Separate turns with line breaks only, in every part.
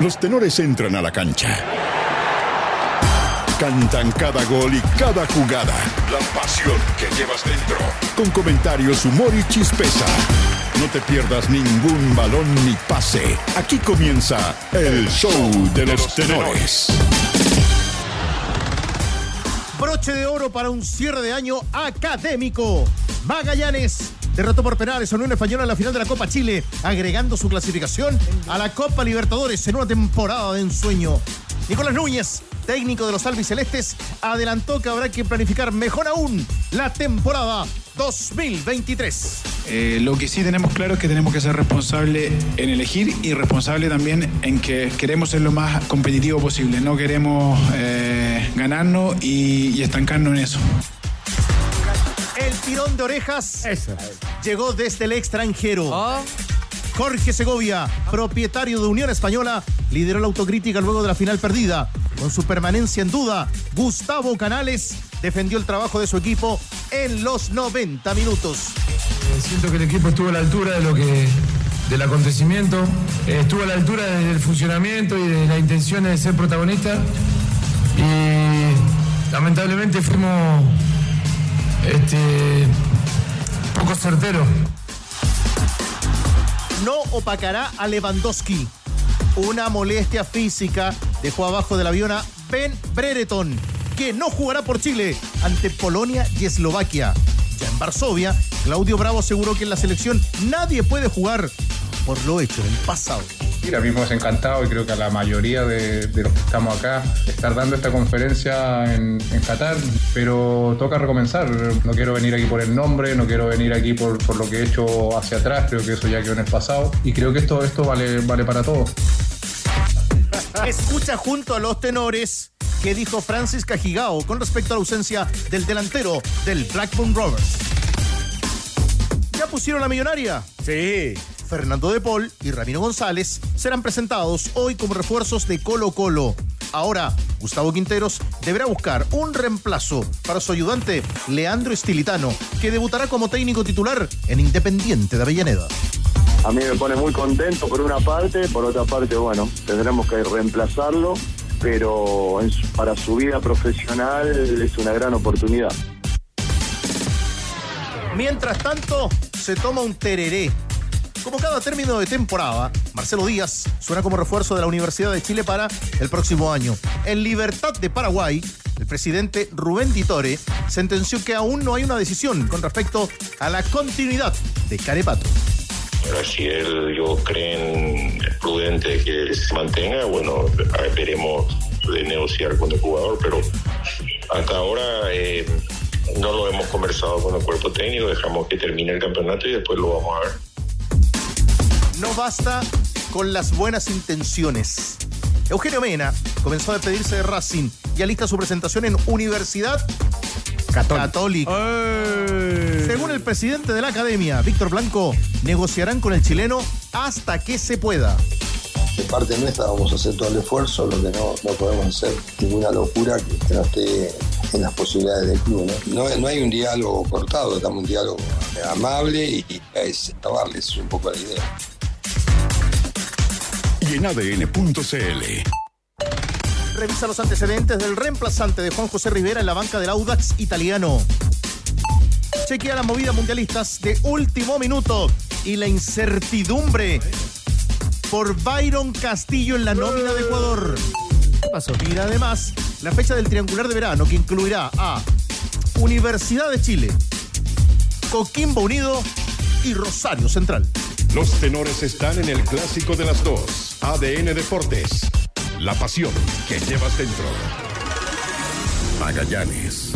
Los tenores entran a la cancha. Cantan cada gol y cada jugada. La pasión que llevas dentro. Con comentarios, humor y chispeza. No te pierdas ningún balón ni pase. Aquí comienza el show de los tenores.
Broche de oro para un cierre de año académico. Magallanes derrotó por penales a Unión Española en la final de la Copa Chile, agregando su clasificación a la Copa Libertadores en una temporada de ensueño. Nicolás Núñez, técnico de los albicelestes, adelantó que habrá que planificar mejor aún la temporada 2023.
Eh, lo que sí tenemos claro es que tenemos que ser responsables en elegir y responsable también en que queremos ser lo más competitivo posible. No queremos eh, ganarnos y estancarnos en eso.
El tirón de orejas llegó desde el extranjero. Jorge Segovia, propietario de Unión Española, lideró la autocrítica luego de la final perdida. Con su permanencia en duda, Gustavo Canales defendió el trabajo de su equipo en los 90 minutos.
Eh, Siento que el equipo estuvo a la altura de lo que del acontecimiento, eh, estuvo a la altura del funcionamiento y de las intenciones de ser protagonista y lamentablemente fuimos este, poco certeros.
No opacará a Lewandowski. Una molestia física dejó abajo del avión a Ben Brereton, que no jugará por Chile ante Polonia y Eslovaquia. Ya en Varsovia, Claudio Bravo aseguró que en la selección nadie puede jugar por lo hecho en el pasado.
Mira, mismo es encantado y creo que a la mayoría de, de los que estamos acá estar dando esta conferencia en, en, Qatar, pero toca recomenzar. No quiero venir aquí por el nombre, no quiero venir aquí por, por, lo que he hecho hacia atrás, creo que eso ya quedó en el pasado y creo que esto, esto vale, vale para todos.
Escucha junto a los tenores que dijo Francis Cajigao con respecto a la ausencia del delantero del Blackburn Rovers. ¿Ya pusieron la millonaria? Sí. Fernando de Paul y Ramiro González serán presentados hoy como refuerzos de Colo Colo. Ahora, Gustavo Quinteros deberá buscar un reemplazo para su ayudante Leandro Estilitano, que debutará como técnico titular en Independiente de Avellaneda.
A mí me pone muy contento por una parte, por otra parte, bueno, tendremos que reemplazarlo, pero para su vida profesional es una gran oportunidad.
Mientras tanto, se toma un tereré como cada término de temporada, Marcelo Díaz suena como refuerzo de la Universidad de Chile para el próximo año. En Libertad de Paraguay, el presidente Rubén Ditore sentenció que aún no hay una decisión con respecto a la continuidad de Carepato.
Pero si él, yo creen prudente que se mantenga, bueno, veremos de negociar con el jugador, pero hasta ahora eh, no lo hemos conversado con el cuerpo técnico, dejamos que termine el campeonato y después lo vamos a ver.
No basta con las buenas intenciones. Eugenio Mena comenzó a despedirse de Racing y alista su presentación en Universidad Católica. Católica. Según el presidente de la academia, Víctor Blanco, negociarán con el chileno hasta que se pueda.
De parte nuestra vamos a hacer todo el esfuerzo, lo que no, no podemos hacer ninguna locura que, que, no esté en las posibilidades del club. ¿no? No, no hay un diálogo cortado, estamos un diálogo amable y, y es acabarles un poco la idea
y en ADN.cl.
Revisa los antecedentes del reemplazante de Juan José Rivera en la banca del Audax italiano. Chequea las movidas mundialistas de último minuto y la incertidumbre por Byron Castillo en la nómina de Ecuador. ¿Qué pasó? Mira además la fecha del triangular de verano que incluirá a Universidad de Chile, Coquimbo Unido y Rosario Central.
Los tenores están en el clásico de las dos. ADN Deportes. La pasión que llevas dentro. Magallanes.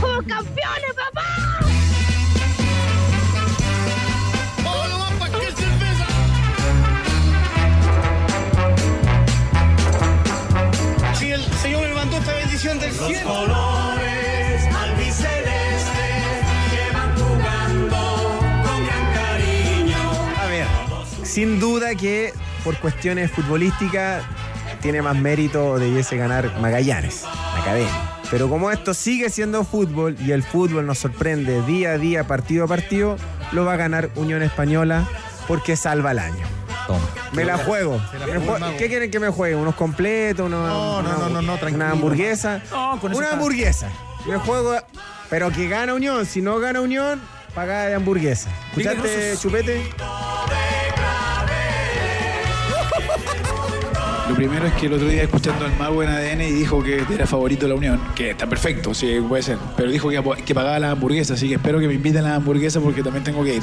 ¡Somos campeones, papá!
Si el Señor me levantó esta bendición del
Los
cielo.
Sin duda que por cuestiones futbolísticas tiene más mérito debiese ganar Magallanes, la academia. Pero como esto sigue siendo fútbol y el fútbol nos sorprende día a día, partido a partido, lo va a ganar Unión Española porque salva el año.
Toma.
Me la juego.
La
Me. ¿Qué quieren que me juegue? ¿Unos completos? Una,
No, no,
una-
no, no, no, tranquilo.
Una hamburguesa.
No, con eso
una hamburguesa. Me juego, pero que gana Unión. Si no gana Unión, pagada de hamburguesa. ¿Escuchaste. Chupete?
Lo primero es que el otro día escuchando al mago en ADN y dijo que era favorito de la Unión, que está perfecto, sí, puede ser, pero dijo que, que pagaba las hamburguesas, así que espero que me inviten a las hamburguesas porque también tengo que ir.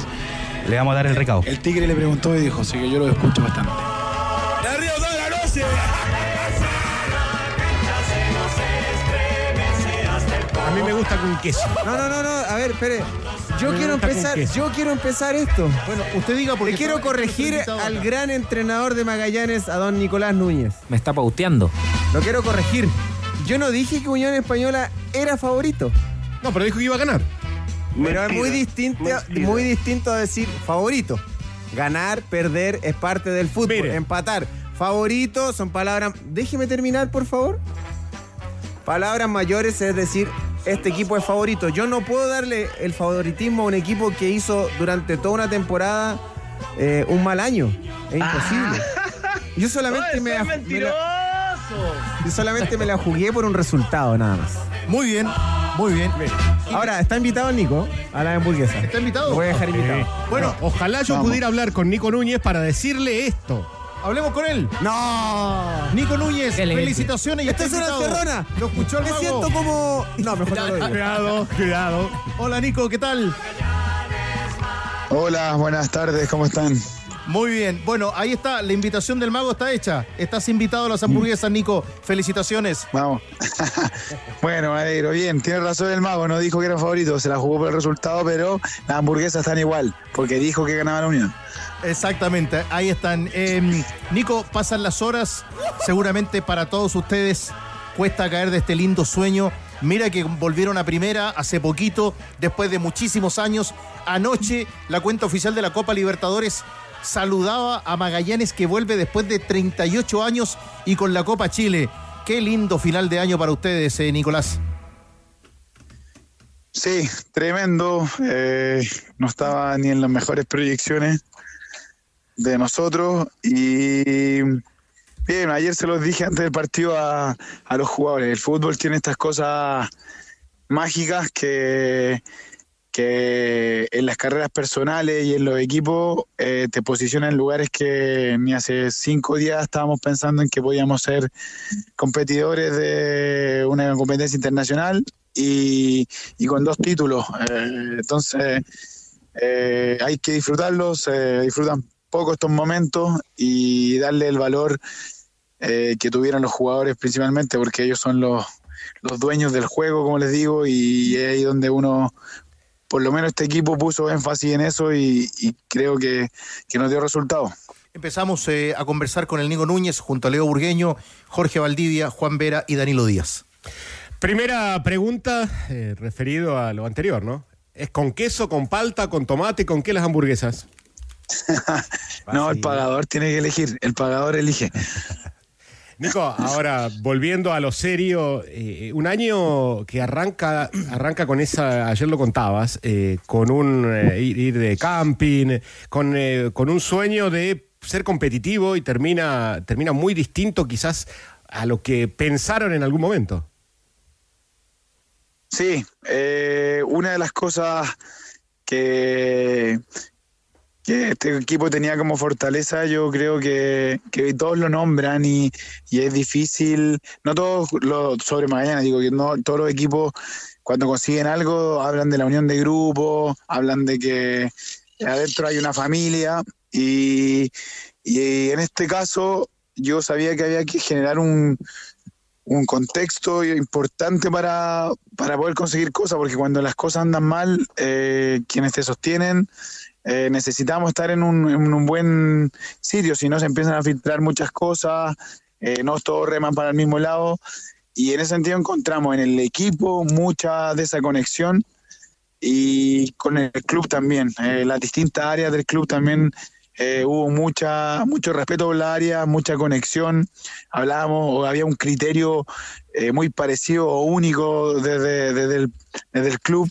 Le vamos a dar el recado.
El tigre le preguntó y dijo, así que yo lo escucho bastante.
A mí me gusta con queso.
No, no, no, no. A ver, espere. Yo quiero empezar, yo quiero empezar esto.
Bueno, usted diga porque
Le quiero corregir al
acá.
gran entrenador de Magallanes, a don Nicolás Núñez.
Me está pauteando.
Lo quiero corregir. Yo no dije que Unión Española era favorito.
No, pero dijo que iba a ganar.
Pero es muy distinto, muy distinto a decir favorito. Ganar, perder es parte del fútbol.
Mire.
Empatar. Favorito son palabras. Déjeme terminar, por favor. Palabras mayores es decir, este equipo es favorito. Yo no puedo darle el favoritismo a un equipo que hizo durante toda una temporada eh, un mal año. Es imposible. Yo solamente me, la- me la, yo solamente me la jugué por un resultado, nada más.
Muy bien, muy bien.
Ahora, está invitado Nico a la hamburguesa.
¿Está invitado?
Lo voy a dejar invitado.
Bueno,
Ojalá yo
Vamos.
pudiera hablar con Nico Núñez para decirle esto.
Hablemos con él.
¡No!
Nico Núñez,
Excelente.
felicitaciones y
Esto
está
es una
invitado.
encerrona.
Lo escuchó el
Me
mago.
siento como. No, mejor no lo digo.
Cuidado, cuidado.
Hola Nico, ¿qué tal?
Hola, buenas tardes, ¿cómo están?
Muy bien. Bueno, ahí está, la invitación del mago está hecha. Estás invitado a las hamburguesas, Nico. Felicitaciones.
Vamos. bueno, me alegro. Bien, tiene razón el mago, no dijo que era favorito, se la jugó por el resultado, pero las hamburguesas están igual, porque dijo que ganaba la Unión.
Exactamente, ahí están. Eh, Nico, pasan las horas. Seguramente para todos ustedes cuesta caer de este lindo sueño. Mira que volvieron a primera hace poquito, después de muchísimos años. Anoche, la cuenta oficial de la Copa Libertadores saludaba a Magallanes que vuelve después de 38 años y con la Copa Chile. Qué lindo final de año para ustedes, eh, Nicolás.
Sí, tremendo. eh, no estaba ni en las mejores proyecciones de nosotros. Y bien, ayer se los dije antes del partido a, a los jugadores. El fútbol tiene estas cosas mágicas que, que en las carreras personales y en los equipos eh, te posicionan en lugares que ni hace cinco días estábamos pensando en que podíamos ser competidores de una competencia internacional y, y con dos títulos. Eh, entonces eh, hay que disfrutarlos, se disfrutan poco estos momentos y darle el valor que tuvieron los jugadores principalmente porque ellos son los, los dueños del juego, como les digo, y es ahí donde uno, por lo menos este equipo puso énfasis en eso y, y creo que, que nos dio resultados.
Empezamos eh, a conversar con el Nico Núñez junto a Leo Burgueño, Jorge Valdivia, Juan Vera y Danilo Díaz.
Primera pregunta eh, referido a lo anterior, ¿no? ¿Es con queso, con palta, con tomate, con qué las hamburguesas?
No, el pagador tiene que elegir, el pagador elige.
Nico, ahora volviendo a lo serio, eh, un año que arranca, arranca con esa, ayer lo contabas, eh, con un eh, ir, ir de camping, con, con un sueño de ser competitivo y termina, termina muy distinto quizás a lo que pensaron en algún momento.
Sí, una de las cosas que, que este equipo tenía como fortaleza, yo creo que, que todos lo nombran y, es difícil, no todos lo, sobre Magallanes, digo que no todos los equipos cuando consiguen algo hablan de la unión de grupo, hablan de que adentro hay una familia y, en este caso yo sabía que había que generar un, un contexto importante para, para poder conseguir cosas, porque cuando las cosas andan mal, eh, quienes te sostienen, eh, necesitamos estar en un, en un buen sitio, si no se empiezan a filtrar muchas cosas, eh, no todos reman para el mismo lado, y en ese sentido encontramos en el equipo mucha de esa conexión y con el club también, eh, las distintas áreas del club también eh, hubo mucha, mucho respeto por la área, mucha conexión. Hablábamos, había un criterio muy parecido o único desde, desde el club.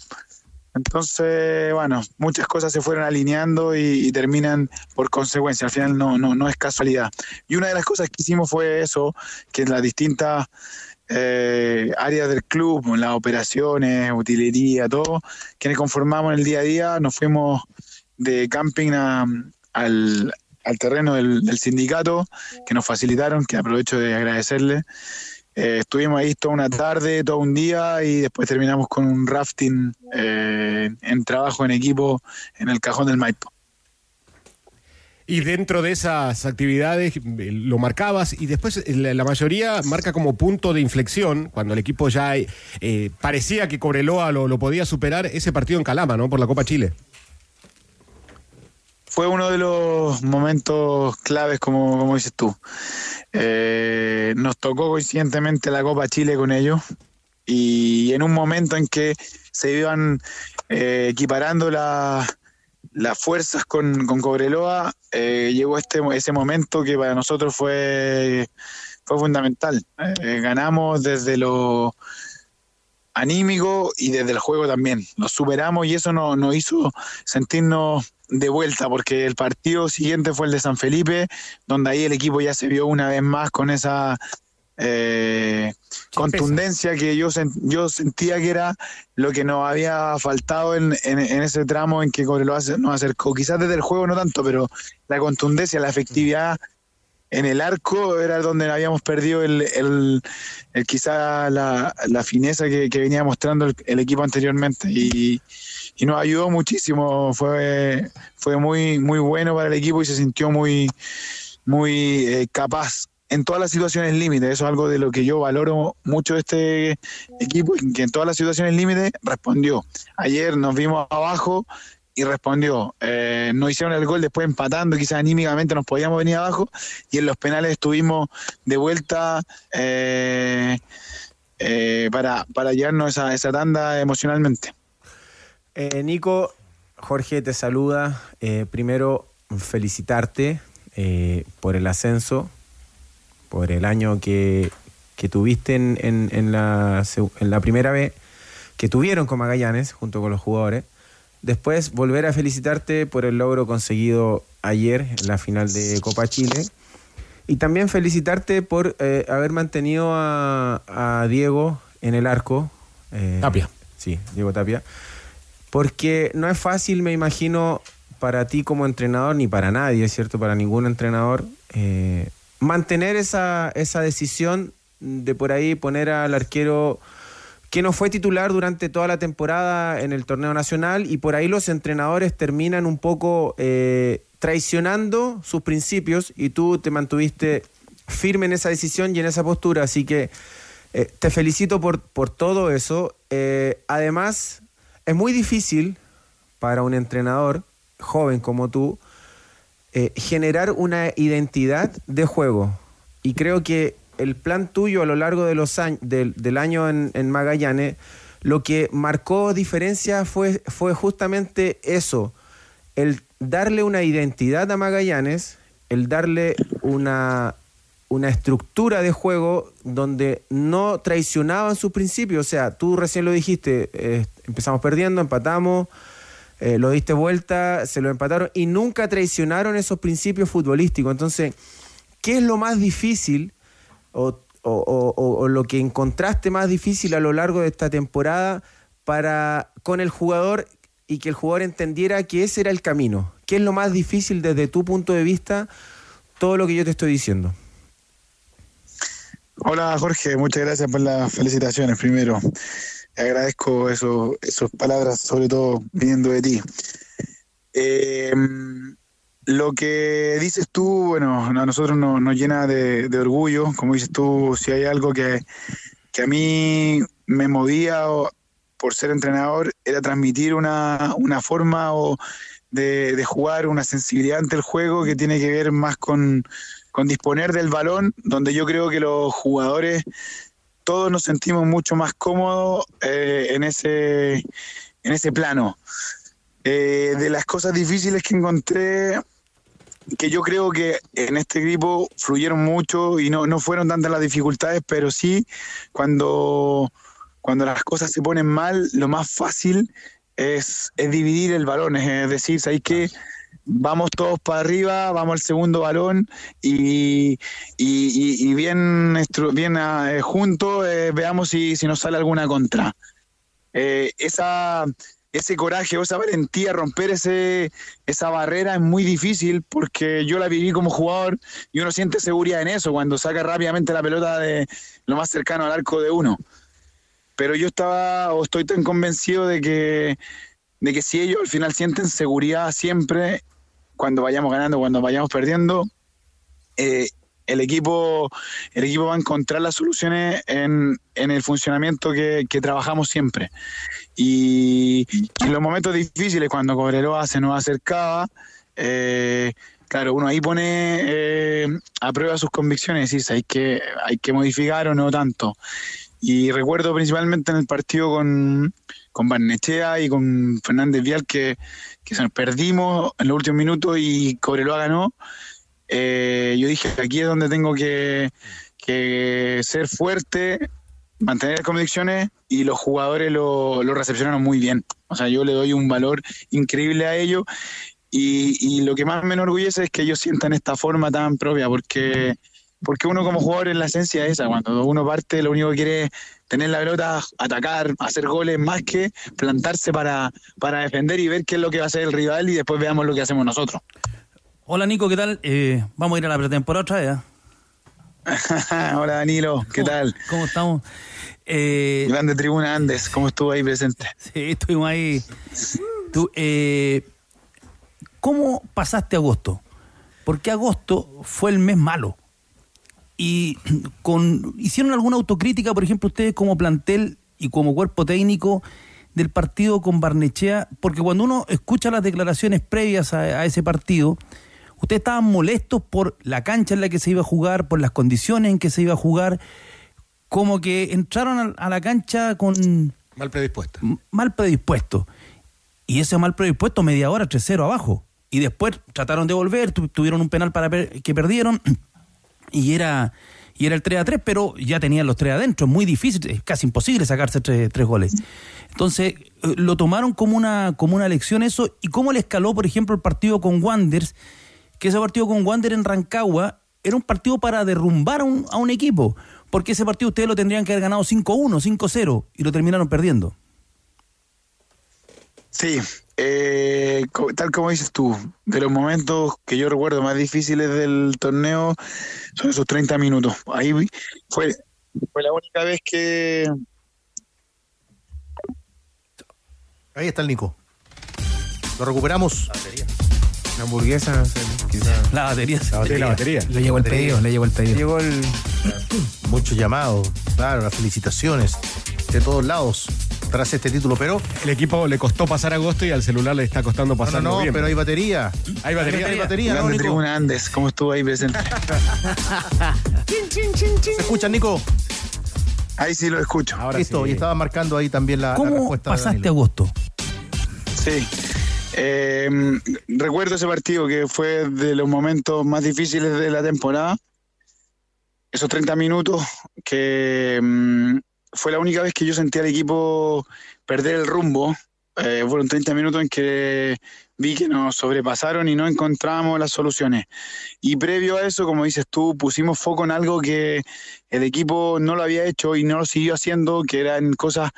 Entonces, bueno, muchas cosas se fueron alineando y, terminan por consecuencia. Al final no, no, no es casualidad. Y una de las cosas que hicimos fue eso, que en las distintas eh, áreas del club, las operaciones, utilería, todo, quienes conformamos en el día a día, nos fuimos de camping a- al, al terreno del, del sindicato que nos facilitaron, que aprovecho de agradecerle. Eh, estuvimos ahí toda una tarde, todo un día y después terminamos con un rafting eh, en trabajo en equipo en el cajón del Maipo.
Y dentro de esas actividades eh, lo marcabas y después la, mayoría marca como punto de inflexión, cuando el equipo ya parecía que Cobreloa lo, lo podía superar, ese partido en Calama, ¿no? Por la Copa Chile.
Fue uno de los momentos claves, como, como dices tú. Eh, nos tocó coincidentemente la Copa Chile con ellos y en un momento en que se iban eh, equiparando la- las fuerzas con, con Cobreloa, eh, llegó este, ese momento que para nosotros fue, fue fundamental. Ganamos desde lo anímico y desde el juego también. Nos superamos y eso nos, nos hizo sentirnos de vuelta, porque el partido siguiente fue el de San Felipe, donde ahí el equipo ya se vio una vez más con esa eh, contundencia que yo, yo sentía que era lo que nos había faltado en, en- en ese tramo en que Cobreloa nos acercó. Quizás desde el juego no tanto, pero la contundencia, la efectividad en el arco era donde habíamos perdido el, el, el quizá la, la fineza que, que venía mostrando el, el equipo anteriormente y, y nos ayudó muchísimo fue fue muy muy bueno para el equipo y se sintió muy muy eh, capaz en todas las situaciones límite eso es algo de lo que yo valoro mucho este equipo que en todas las situaciones límite respondió ayer nos vimos abajo y respondió. Eh, no hicieron el gol después empatando, quizás anímicamente nos podíamos venir abajo y en los penales estuvimos de vuelta eh, eh, para, para llevarnos esa, esa tanda emocionalmente.
Eh, Nico, Jorge te saluda. Eh, primero, felicitarte eh, por el ascenso, por el año que, que tuviste en, en- en la, seg- en la primera vez, que tuvieron con Magallanes junto con los jugadores. Después, volver a felicitarte por el logro conseguido ayer en la final de Copa Chile. Y también felicitarte por eh, haber mantenido a, a Diego en el arco.
Tapia.
Sí, Diego Tapia. Porque no es fácil, me imagino, para ti como entrenador, ni para nadie, cierto, para ningún entrenador, eh, mantener esa, esa decisión de por ahí poner al arquero que no fue titular durante toda la temporada en el torneo nacional y por ahí los entrenadores terminan un poco eh, traicionando sus principios y tú te mantuviste firme en esa decisión y en esa postura, así que eh, te felicito por, por todo eso. Además, es muy difícil para un entrenador joven como tú eh, generar una identidad de juego. Y creo que el plan tuyo a lo largo de los años, del, año en, en Magallanes, lo que marcó diferencia fue, fue justamente eso, el darle una identidad a Magallanes, el darle una, una estructura de juego donde no traicionaban sus principios. O sea, tú recién lo dijiste, eh, empezamos perdiendo, empatamos, eh, lo diste vuelta, se lo empataron y nunca traicionaron esos principios futbolísticos. Entonces, ¿qué es lo más difícil o, o- o- o- lo que encontraste más difícil a lo largo de esta temporada para con el jugador y que el jugador entendiera que ese era el camino? ¿Qué es lo más difícil desde tu punto de vista todo lo que yo te estoy diciendo?
Hola Jorge, muchas gracias por las felicitaciones primero. Agradezco eso, esas palabras, sobre todo viniendo de ti. Eh, lo que dices tú, bueno, a nosotros nos, nos llena de, de orgullo. Como dices tú, si hay algo que, que a mí me movía por ser entrenador, era transmitir una, una forma o de, de jugar, una sensibilidad ante el juego que tiene que ver más con, con disponer del balón, donde yo creo que los jugadores todos nos sentimos mucho más cómodos eh, en, ese, en ese plano. Eh, de las cosas difíciles que encontré, que yo creo que en este equipo fluyeron mucho y no, no fueron tantas las dificultades, pero sí cuando, cuando las cosas se ponen mal, lo más fácil es, es dividir el balón, es decir, ¿sabéis que Vamos todos para arriba, vamos al segundo balón y, y- bien, bien eh, juntos eh, veamos si, si nos sale alguna contra. Eh, ese coraje o esa valentía, romper ese, esa barrera es muy difícil porque yo la viví como jugador y uno siente seguridad en eso cuando saca rápidamente la pelota de lo más cercano al arco de uno. Pero yo estaba o estoy tan convencido de que, de que si ellos al final sienten seguridad siempre, cuando vayamos ganando, cuando vayamos perdiendo, eh, el equipo, el equipo va a encontrar las soluciones en, el funcionamiento que, trabajamos siempre. Y en los momentos difíciles, cuando Cobreloa se nos acercaba, eh, claro, uno ahí pone eh, a prueba sus convicciones y hay que, hay que modificar o no tanto. Y recuerdo principalmente en el partido con, con Barnechea y con Fernández Vial que, que se nos perdimos en los últimos minutos y Cobreloa ganó. Eh, yo dije, aquí es donde tengo que, que ser fuerte, mantener convicciones y los jugadores lo, lo recepcionaron muy bien. O sea, yo le doy un valor increíble a ellos y, y lo que más me enorgullece es que ellos sientan esta forma tan propia porque, porque uno como jugador en la esencia es esa, cuando uno parte lo único que quiere es tener la pelota, atacar, hacer goles más que plantarse para, para defender y ver qué es lo que va a hacer el rival y después veamos lo que hacemos nosotros.
Hola Nico, ¿qué tal? Eh, vamos a ir a la pretemporada otra vez. ¿ah?
Hola Danilo, ¿qué tal?
¿Cómo estamos? Eh,
Grande Tribuna Andes, ¿cómo estuvo ahí presente?
Sí, estuvimos ahí. Tú, eh, ¿Cómo pasaste agosto? Porque agosto fue el mes malo. Y con hicieron alguna autocrítica, por ejemplo, ustedes como plantel y como cuerpo técnico del partido con Barnechea, porque cuando uno escucha las declaraciones previas a, a ese partido, ustedes estaban molestos por la cancha en la que se iba a jugar, por las condiciones en que se iba a jugar, como que entraron a, a la cancha con
Mal predispuesto.
mal predispuesto. Y ese mal predispuesto media hora 3-0 abajo. Y después trataron de volver, tu- tuvieron un penal para per- que perdieron y era y era el 3 a 3, pero ya tenían los tres adentro, es muy difícil, es casi imposible sacarse tres, tres goles. Entonces, eh, lo tomaron como una como una lección eso y cómo le escaló, por ejemplo, el partido con Wanderers, que ese partido con Wander en Rancagua era un partido para derrumbar un, a un equipo, porque ese partido ustedes lo tendrían que haber ganado 5-1, 5-0 y lo terminaron perdiendo.
Sí, eh, tal como dices tú, de los momentos que yo recuerdo más difíciles del torneo son esos 30 minutos. Ahí fue, fue la única vez que...
Ahí está el Nico. Lo recuperamos.
La hamburguesa, quizás.
La batería.
La batería.
la batería.
Le llegó el pedido, le llegó el pedido.
Llegó el.
Muchos llamados, claro, las felicitaciones de todos lados tras este título, pero
El equipo le costó pasar agosto y al celular le está costando
no,
pasar
no, no,
noviembre.
pero hay batería.
Hay batería.
Hay batería, ¿no,
Grande
Nico?
Tribuna Andes, ¿cómo estuvo ahí presente?
¿Se escucha, Nico?
Ahí sí lo escucho.
Ahora
Listo,
sí.
y estaba marcando ahí también la, la
¿Cómo
respuesta de
pasaste
Danilo.
agosto?
Sí. Eh, recuerdo ese partido que fue de los momentos más difíciles de la temporada. Esos 30 minutos que mm, fue la única vez que yo sentí al equipo perder el rumbo. Eh, fueron 30 minutos en que vi que nos sobrepasaron y no encontramos las soluciones. Y previo a eso, como dices tú, pusimos foco en algo que el equipo no lo había hecho y no lo siguió haciendo, que eran cosas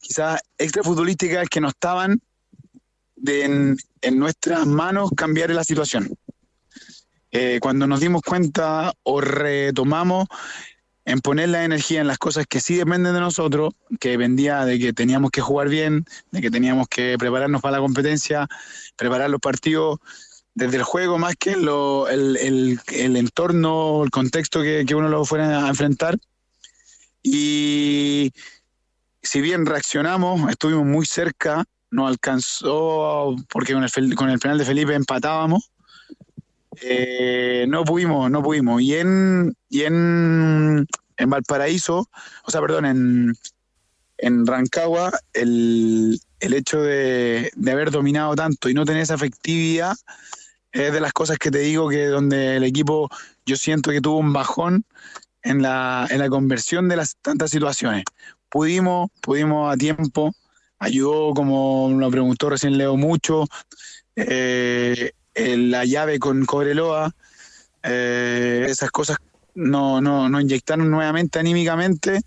quizás extrafutbolísticas que no estaban de en, en nuestras manos cambiar la situación. Eh, cuando nos dimos cuenta o retomamos en poner la energía en las cosas que sí dependen de nosotros, que dependía de que teníamos que jugar bien, de que teníamos que prepararnos para la competencia, preparar los partidos desde el juego más que lo- el, el- el entorno, el contexto que, que uno lo fuera a enfrentar. Y si bien reaccionamos, estuvimos muy cerca, no alcanzó, porque con el, con el penal de Felipe empatábamos. Eh, no pudimos, no pudimos. Y en, y en, en Valparaíso, o sea, perdón, en, en Rancagua, el, el hecho de, de haber dominado tanto y no tener esa efectividad es de las cosas que te digo que donde el equipo yo siento que tuvo un bajón en la, en la conversión de las tantas situaciones. Pudimos, pudimos a tiempo ayudó, como lo preguntó recién Leo, mucho. Eh, la llave con Cobreloa, eh, esas cosas no, no, nos inyectaron nuevamente anímicamente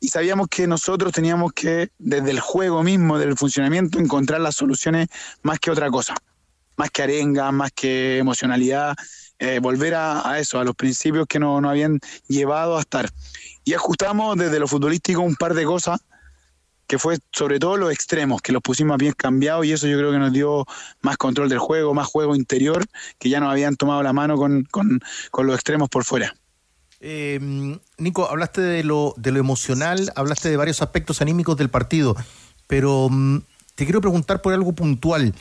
y sabíamos que nosotros teníamos que, desde el juego mismo, del funcionamiento, encontrar las soluciones más que otra cosa, más que arenga, más que emocionalidad, eh, volver a, a eso, a los principios que nos, nos habían llevado a estar. Y ajustamos desde lo futbolístico un par de cosas que fue sobre todo los extremos, que los pusimos bien cambiados y eso yo creo que nos dio más control del juego, más juego interior, que ya nos habían tomado la mano con, con, con los extremos por fuera.
Eh, Nico, hablaste de lo, emocional, hablaste de varios aspectos anímicos del partido, pero mm, te quiero preguntar por algo puntual.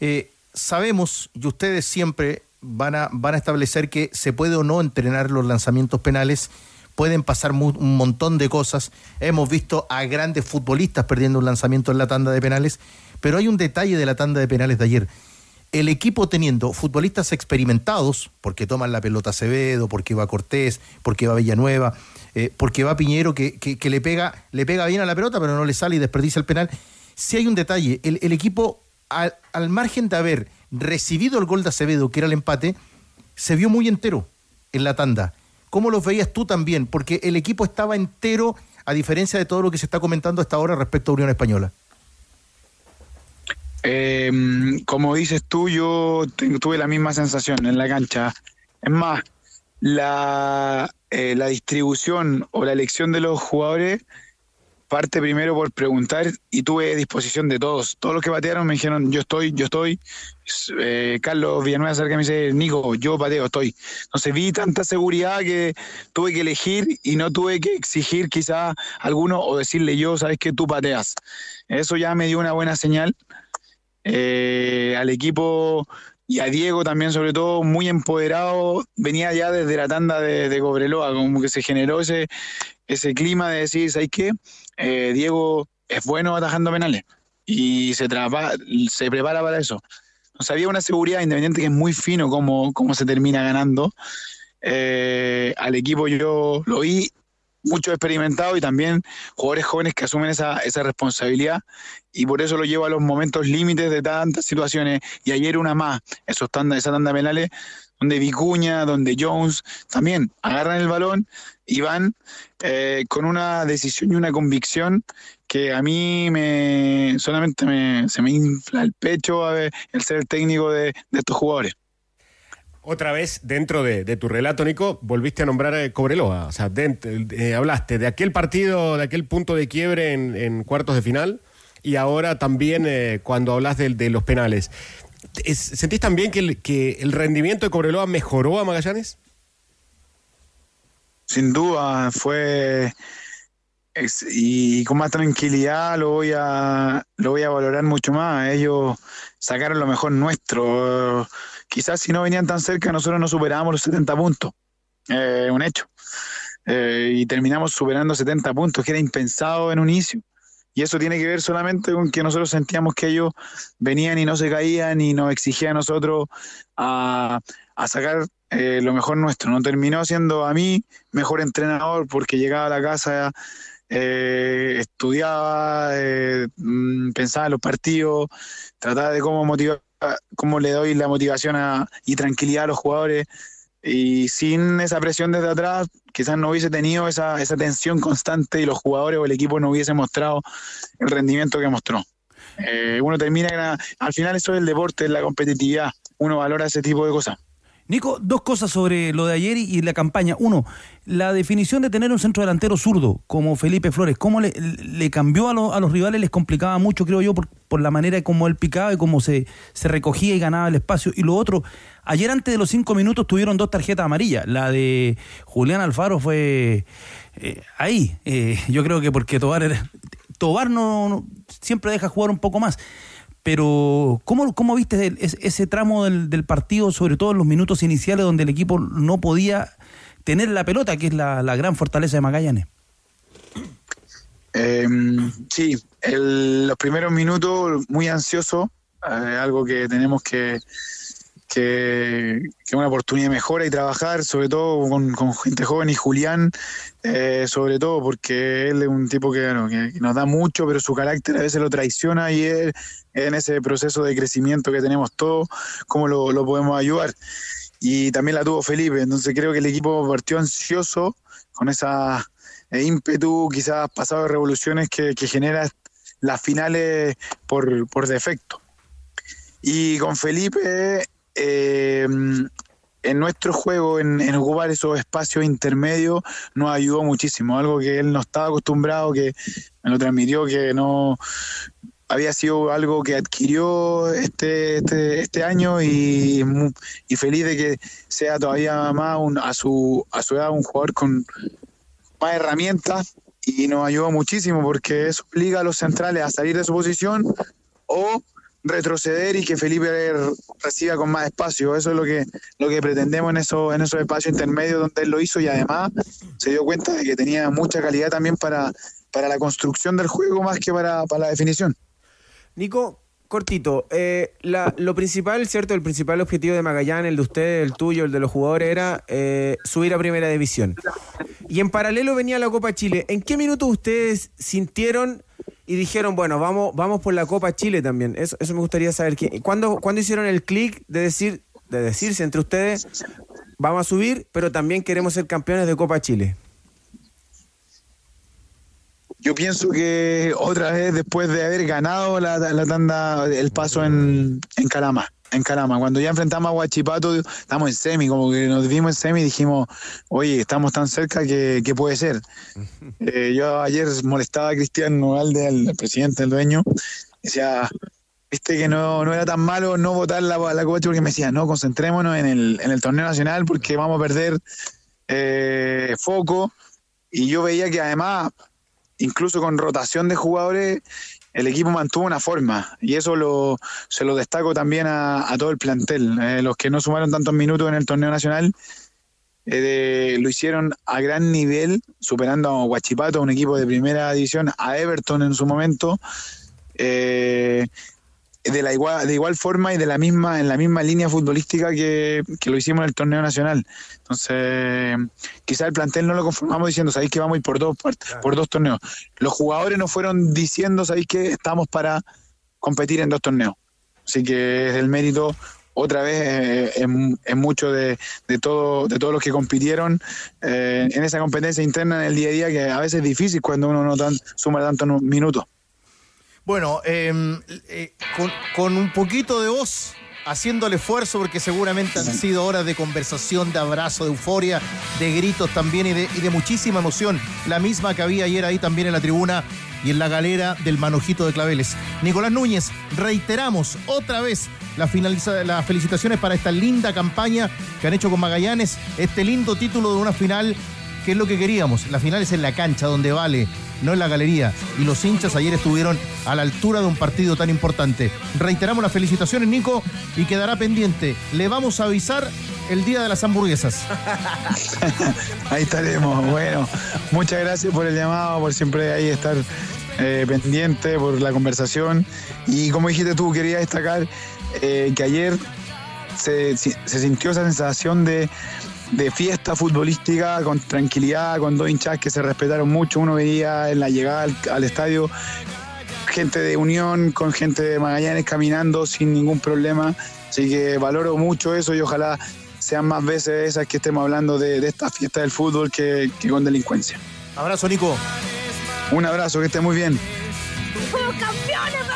Eh, sabemos, y ustedes siempre van a, establecer que se puede o no entrenar los lanzamientos penales, pueden pasar un montón de cosas. Hemos visto a grandes futbolistas perdiendo un lanzamiento en la tanda de penales, pero hay un detalle de la tanda de penales de ayer. El equipo teniendo futbolistas experimentados, porque toman la pelota Acevedo, porque va Cortés, porque va Villanueva, eh, porque va Piñero, que, que- le, pega, le pega bien a la pelota, pero no le sale y desperdicia el penal. Si hay un detalle, el, el equipo, al, al margen de haber recibido el gol de Acevedo, que era el empate, se vio muy entero en la tanda. ¿Cómo los veías tú también? Porque el equipo estaba entero, a diferencia de todo lo que se está comentando hasta ahora respecto a Unión Española.
Eh, como dices tú, yo tuve la misma sensación en la cancha. Es más, la, eh, la distribución o la elección de los jugadores parte primero por preguntar y tuve disposición de todos. Todos los que patearon me dijeron, yo estoy, yo estoy. Eh, Carlos Villanueva cerca me dice, Nico, yo pateo, estoy. Entonces vi tanta seguridad que tuve que elegir y no tuve que exigir quizá a alguno o decirle yo, sabes que tú pateas. Eso ya me dio una buena señal eh, al equipo y a Diego también, sobre todo, muy empoderado. Venía ya desde la tanda de, de Cobreloa, como que se generó ese, ese clima de decir, ¿sabes qué? Eh, Diego es bueno atajando penales y se, traba- prepara para eso. Entonces había una seguridad independiente que es muy fino cómo, cómo se termina ganando. Eh, al equipo yo lo vi mucho experimentado y también jugadores jóvenes que asumen esa, esa responsabilidad y por eso lo llevo a los momentos límites de tantas situaciones y ayer una más, esos tanda, esa tanda penales donde Vicuña, donde Jones también agarran el balón y van eh, con una decisión y una convicción que a mí me solamente me, se me infla el pecho a ver el ser técnico de, de estos jugadores.
Otra vez, dentro de, tu relato, Nico, volviste a nombrar a Cobreloa. O sea, eh, hablaste de aquel partido, de aquel punto de quiebre en, cuartos de final y ahora también eh, cuando hablas de, los penales. Es- ¿Sentís también que el, rendimiento de Cobreloa mejoró a Magallanes?
sin duda fue y con más tranquilidad lo voy a lo voy a valorar mucho más ellos sacaron lo mejor nuestro quizás si no venían tan cerca nosotros no superábamos los 70 puntos. Eh, un hecho. Eh, y terminamos superando 70 puntos que era impensado en un inicio. Y eso tiene que ver solamente con que nosotros sentíamos que ellos venían y no se caían y nos exigían a nosotros a, sacar eh, lo mejor nuestro. No terminó siendo a mí mejor entrenador porque llegaba a la casa, eh, estudiaba, mm, pensaba en los partidos, trataba de cómo motivar, cómo le doy la motivación a- y tranquilidad a los jugadores. Y sin esa presión desde atrás, quizás no hubiese tenido esa, esa tensión constante y los jugadores o el equipo no hubiese mostrado el rendimiento que mostró. Eh, uno termina, al final eso es el deporte, es la competitividad. Uno valora ese tipo de cosas.
Nico, dos cosas sobre lo de ayer y, la campaña. Uno, la definición de tener un centro delantero zurdo como Felipe Flores, ¿cómo le, le cambió a, a los rivales? Les complicaba mucho, creo yo, por, la manera como él picaba y cómo se, recogía y ganaba el espacio. Y lo otro, ayer antes de los cinco minutos tuvieron dos tarjetas amarillas. La de Julián Alfaro fue eh, ahí. Eh, yo creo que porque Tobar, Tobar no- siempre deja jugar un poco más. Pero, ¿cómo, cómo viste ese, tramo del, partido, sobre todo en los minutos iniciales, donde el equipo no podía tener la pelota, que es la, gran fortaleza de Magallanes?
Eh, sí, el- los primeros minutos muy ansioso, eh, algo que tenemos que, que, que una oportunidad de mejora y trabajar, sobre todo con, gente joven y Julián, eh, sobre todo porque él es un tipo que, nos da mucho, pero su carácter a veces lo traiciona y en ese proceso de crecimiento que tenemos todos, cómo lo, podemos ayudar. Y también la tuvo Felipe, entonces creo que el equipo partió ansioso con esa eh, ímpetu, quizás pasado de revoluciones que, genera las finales por defecto. Y con Felipe, eh, en nuestro juego, en, en ocupar esos espacios intermedios, nos ayudó muchísimo. Algo que él no estaba acostumbrado, que me lo transmitió, que no había sido algo que adquirió este, este, este año y, y feliz de que sea todavía más un- a, su, a su edad un jugador con más herramientas y nos ayudó muchísimo porque eso obliga a los centrales a salir de su posición o retroceder y que Felipe reciba con más espacio. Eso es lo que, lo que pretendemos en, eso, en esos espacios intermedios donde él lo hizo y además se dio cuenta de que tenía mucha calidad también para, para la construcción del juego más que para, para la definición.
Nico, cortito, eh, la- lo principal, ¿cierto? El principal objetivo de Magallanes, el de ustedes, el tuyo, el de los jugadores, era eh, subir a primera división. Y en paralelo venía la Copa Chile. ¿En qué minuto ustedes sintieron y dijeron, bueno, vamos, vamos por la Copa Chile también? Eso, eso me gustaría saber. ¿Qué- ¿Cuándo, cuándo hicieron el clic de decir, de decirse entre ustedes, vamos a subir, pero también queremos ser campeones de Copa Chile?
Yo pienso que otra vez después de haber ganado la, la tanda, el paso en, en Calama, en Calama, cuando ya enfrentamos a Huachipato, estamos en semi, como que nos vimos en semi y dijimos, oye, estamos tan cerca que, que puede ser. Eh, yo ayer molestaba a Cristian Nogalde, el, el presidente, el dueño, decía, viste que no, no era tan malo no votar la, la Copa porque me decía, no, concentrémonos en el, en el torneo nacional porque vamos a perder eh, foco. Y yo veía que además incluso con rotación de jugadores, el equipo mantuvo una forma y eso lo, se lo destaco también a, todo el plantel. Eh, los que no sumaron tantos minutos en el torneo nacional eh, lo hicieron a gran nivel, superando a Huachipato, un equipo de primera división, a Everton en su momento. eh, de la igual, de igual forma y de la misma, en la misma línea futbolística que, que lo hicimos en el torneo nacional. Entonces, quizá el plantel no lo conformamos diciendo, sabéis que vamos a ir por dos partes, por dos torneos. Los jugadores nos fueron diciendo, sabéis que estamos para competir en dos torneos. Así que es el mérito otra vez eh, en, en mucho de, de todo de todos los que compitieron eh, en esa competencia interna en el día a día que a veces es difícil cuando uno no tan, suma tantos nu- minutos.
Bueno, eh, eh, con, con un poquito de voz, haciendo el esfuerzo, porque seguramente han sido horas de conversación, de abrazo, de euforia, de gritos también y de, y de muchísima emoción. La misma que había ayer ahí también en la tribuna y en la galera del Manojito de Claveles. Nicolás Núñez, reiteramos otra vez las felicitaciones para esta linda campaña que han hecho con Magallanes, este lindo título de una final que es lo que queríamos. La final es en la cancha, donde vale, no en la galería. Y los hinchas ayer estuvieron a la altura de un partido tan importante. Reiteramos las felicitaciones, Nico, y quedará pendiente. Le vamos a avisar el día de las hamburguesas.
Ahí estaremos. Bueno, muchas gracias por el llamado, por siempre ahí estar eh, pendiente, por la conversación. Y como dijiste tú, quería destacar eh, que ayer se, se sintió esa sensación de, de fiesta futbolística con tranquilidad, con dos hinchas que se respetaron mucho. Uno veía en la llegada al, al estadio gente de Unión con gente de Magallanes caminando sin ningún problema. Así que valoro mucho eso y ojalá sean más veces esas que estemos hablando de, de esta fiesta del fútbol que, que con delincuencia.
Abrazo, Nico.
Un abrazo, que esté muy bien.
¡Somos campeones!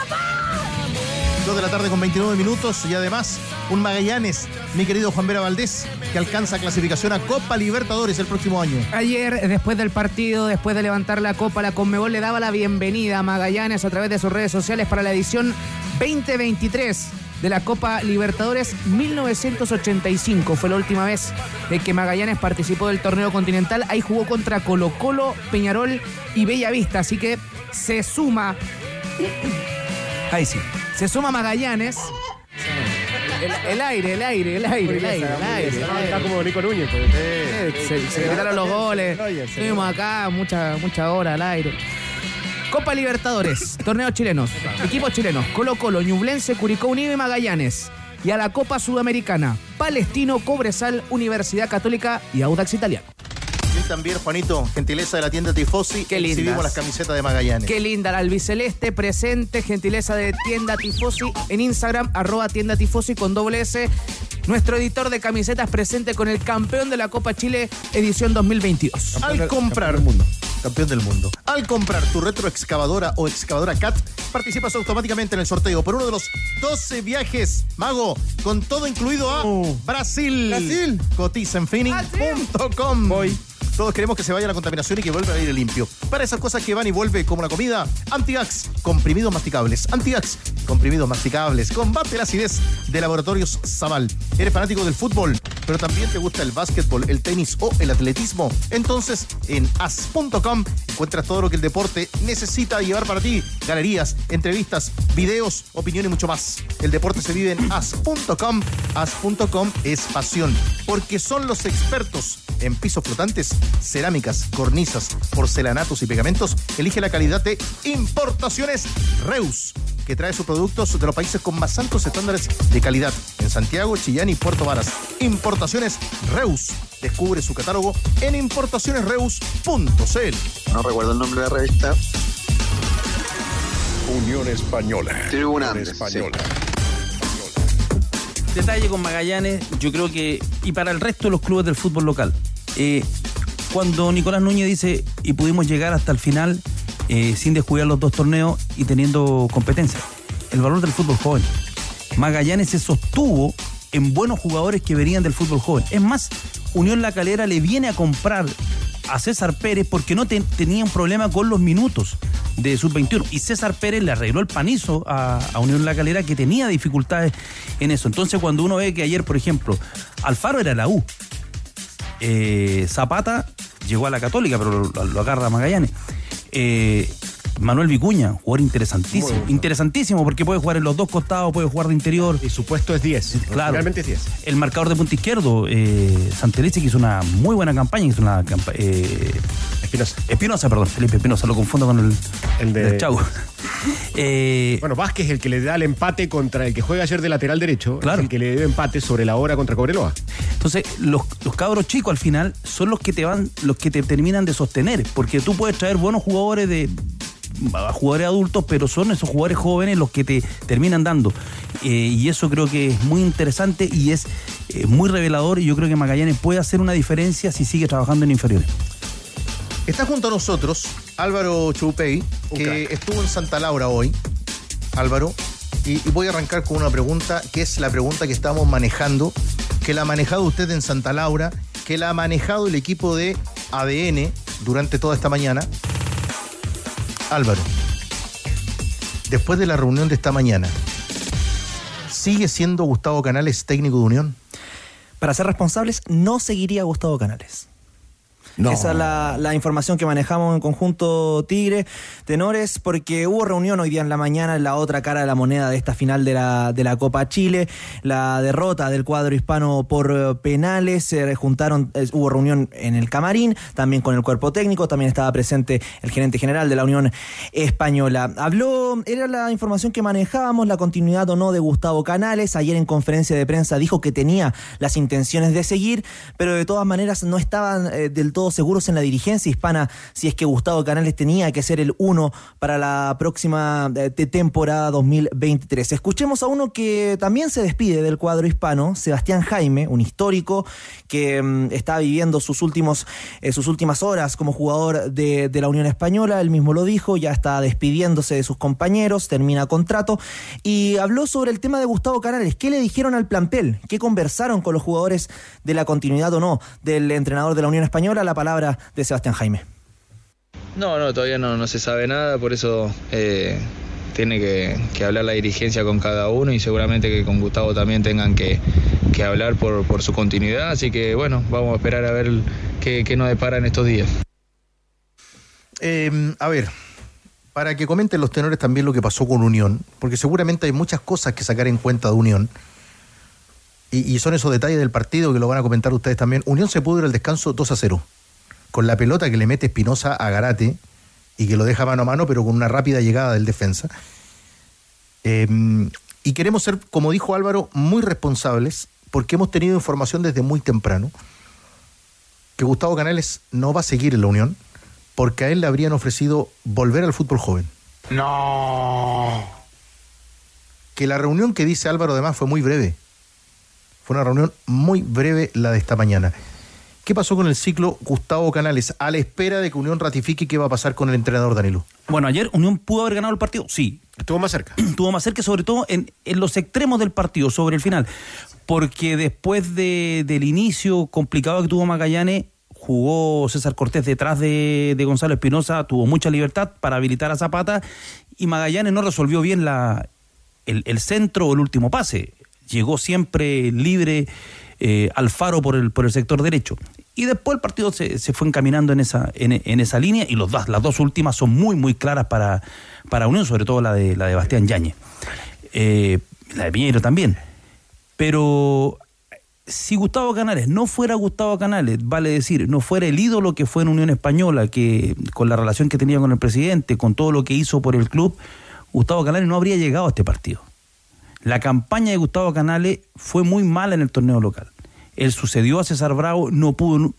2 de la tarde con 29 minutos y además un Magallanes, mi querido Juan Vera Valdés, que alcanza clasificación a Copa Libertadores el próximo año.
Ayer, después del partido, después de levantar la copa, la Conmebol le daba la bienvenida a Magallanes a través de sus redes sociales para la edición 2023 de la Copa Libertadores 1985. Fue la última vez que Magallanes participó del torneo continental. Ahí jugó contra Colo Colo, Peñarol y Bellavista. Así que se suma. Ahí sí. Se suma Magallanes. El, el aire, el aire, el aire, el aire, el aire.
Está como Nico Núñez. pues.
Eh, Se, se gritaron los goles. Estuvimos acá mucha, mucha hora al aire. Copa Libertadores, torneos chilenos, equipos chilenos, Colo Colo, Ñublense, Curicó Unido y Magallanes. y a la Copa Sudamericana. Palestino, Cobresal, Universidad Católica y Audax Italiano.
Y también, Juanito, gentileza de la tienda Tifosi.
Qué.
Exhibimos las camisetas de Magallanes.
Qué linda la albiceleste presente, gentileza de Tienda Tifosi en Instagram, arroba Tienda Tifosi con doble S. Nuestro editor de camisetas presente con el campeón de la Copa Chile edición 2022.
Al comprar mundo. Campeón del mundo. Al comprar tu retroexcavadora o excavadora CAT, participas automáticamente en el sorteo por uno de los 12 viajes, Mago, con todo incluido a Brasil.
Brasil.
Cotiza en finning.com. Voy. Todos queremos que se vaya la contaminación y que vuelva a aire limpio. Para esas cosas que van y vuelve como la comida, Antiax, comprimidos masticables. Antiax, comprimidos masticables. Combate la acidez de Laboratorios Zamal. ¿Eres fanático del fútbol, pero también te gusta el básquetbol, el tenis o el atletismo? Entonces, en as.com encuentras todo lo que el deporte necesita llevar para ti. Galerías, entrevistas, videos, opinión y mucho más. El deporte se vive en as.com. As.com es pasión, porque son los expertos en pisos flotantes, cerámicas, cornisas, porcelanatos y pegamentos. Elige la calidad de Importaciones Reus, que trae sus productos de los países con más altos estándares de calidad en Santiago, Chillán y Puerto Varas. Importaciones Reus. Descubre su catálogo en importacionesreus.cl.
No recuerdo el nombre de la revista.
Unión Española.
Tribuna
Unión Española.
Detalle con Magallanes, yo creo que, y para el resto de los clubes del fútbol local, eh, cuando Nicolás Núñez dice, y pudimos llegar hasta el final eh, sin descuidar los dos torneos y teniendo competencia, el valor del fútbol joven. Magallanes se sostuvo en buenos jugadores que venían del fútbol joven. Es más, Unión La Calera le viene a comprar a César Pérez porque no te- tenía un problema con los minutos de sub-21. Y César Pérez le arregló el panizo a Unión La Calera que tenía dificultades en eso. Entonces, cuando uno ve que ayer, por ejemplo, Alfaro era la U, eh, Zapata llegó a la Católica, pero lo, agarra Magallanes. Eh, Manuel Vicuña, jugador interesantísimo. Interesantísimo porque puede jugar en los dos costados, puede jugar de interior.
Y su puesto es 10.
Claro.
Realmente es 10.
El marcador de punta izquierdo, eh, Santelice, que hizo una muy buena campaña, hizo una campaña.
Espinosa.
Espinosa, perdón, Felipe Espinosa, lo confundo con el,
El de-
Chau. Eh,
Bueno, Vázquez es el que le da el empate contra el que juega ayer de lateral derecho. Es el que le dio empate sobre la hora contra Cobreloa.
Entonces, los, los cabros chicos al final son los que te van, los que te terminan de sostener, porque tú puedes traer buenos jugadores de a jugadores adultos, pero son esos jugadores jóvenes los que te terminan dando. Eh, y eso creo que es muy interesante y es eh, muy revelador. Y yo creo que Magallanes puede hacer una diferencia si sigue trabajando en inferiores.
Está junto a nosotros Álvaro Chupey, que estuvo en Santa Laura hoy. Álvaro, y, y voy a arrancar con una pregunta que es la pregunta que estamos manejando, que la ha manejado usted en Santa Laura, que la ha manejado el equipo de ADN durante toda esta mañana. Álvaro, después de la reunión de esta mañana, ¿sigue siendo Gustavo Canales técnico de Unión?
Para ser responsables, no seguiría Gustavo Canales. Esa es la, información que manejamos en conjunto Tigre, Tenores, porque hubo reunión hoy día en la mañana en la otra cara de la moneda de esta final de la, de la Copa Chile, la derrota del cuadro hispano por eh, penales, se juntaron, hubo reunión en el camarín, también con el cuerpo técnico, también estaba presente el gerente general de la Unión Española. Habló, era la información que manejábamos, la continuidad o no de Gustavo Canales, ayer en conferencia de prensa dijo que tenía las intenciones de seguir, pero de todas maneras no estaban eh, del todo seguros en la dirigencia hispana si es que Gustavo Canales tenía que ser el uno para la próxima eh, te- temporada 2023. Escuchemos a uno que también se despide del cuadro hispano, Sebastián Jaime, un histórico que mm, está viviendo sus, últimos, eh, sus últimas horas como jugador de, la Unión Española, él mismo lo dijo, ya está despidiéndose de sus compañeros, termina contrato y habló sobre el tema de Gustavo Canales. ¿Qué le dijeron al plantel? ¿Qué conversaron con los jugadores de la continuidad o no del entrenador de la Unión Española? La palabra de Sebastián Jaime.
No, no, todavía no, no se sabe nada, por eso eh, tiene que, que hablar la dirigencia con cada uno y seguramente que con Gustavo también tengan que, que hablar por, por su continuidad, así que bueno, vamos a esperar a ver qué, qué nos depara en estos días.
Eh, a ver, para que comenten los tenores también lo que pasó con Unión, porque seguramente hay muchas cosas que sacar en cuenta de Unión. Y, y son esos detalles del partido que lo van a comentar ustedes también. Unión se pudo ir al descanso 2 a 0. Con la pelota que le mete Espinosa a Garate y que lo deja mano a mano, pero con una rápida llegada del defensa. Eh, Y queremos ser, como dijo Álvaro, muy responsables porque hemos tenido información desde muy temprano que Gustavo Canales no va a seguir en la Unión porque a él le habrían ofrecido volver al fútbol joven.
No.
Que la reunión que dice Álvaro además fue muy breve. Fue una reunión muy breve la de esta mañana. ¿Qué pasó con el ciclo Gustavo Canales a la espera de que Unión ratifique qué va a pasar con el entrenador Danilo?
Bueno, ayer Unión pudo haber ganado el partido, sí.
Estuvo más cerca.
Estuvo más cerca, sobre todo en, en los extremos del partido, sobre el final. Porque después de- del inicio complicado que tuvo Magallanes, jugó César Cortés detrás de, de Gonzalo Espinosa, tuvo mucha libertad para habilitar a Zapata y Magallanes no resolvió bien la, el, el centro o el último pase. Llegó siempre libre eh, Alfaro por el, por el sector derecho. Y después el partido se, se fue encaminando en esa, en, en esa línea y los, dos- las dos últimas son muy, muy claras para, para Unión, sobre todo la de, la de Bastián Yañez. Eh, la de Piñeiro también. Pero si Gustavo Canales no fuera Gustavo Canales, vale decir, no fuera el ídolo que fue en Unión Española, que con la relación que tenía con el presidente, con todo lo que hizo por el club, Gustavo Canales no habría llegado a este partido. La campaña de Gustavo Canales fue muy mala en el torneo local. Él sucedió a César Bravo, no pudo,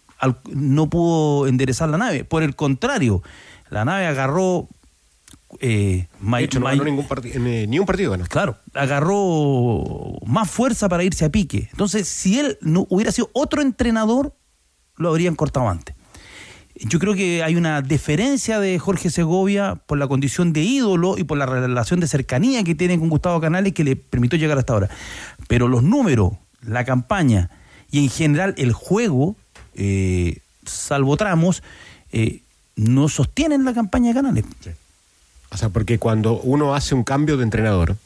no pudo enderezar la nave. Por el contrario, la nave agarró... Eh,
De hecho, no ganó ningún eh, ni un partido ganó.
Claro, agarró más fuerza para irse a pique. Entonces, si él no hubiera sido otro entrenador, lo habrían cortado antes. Yo creo que hay una deferencia de Jorge Segovia por la condición de ídolo y por la relación de cercanía que tiene con Gustavo Canales que le permitió llegar hasta ahora. Pero los números, la campaña y en general el juego, eh, salvo tramos, eh, no sostienen la campaña de Canales.
O sea, porque cuando uno hace un cambio de entrenador,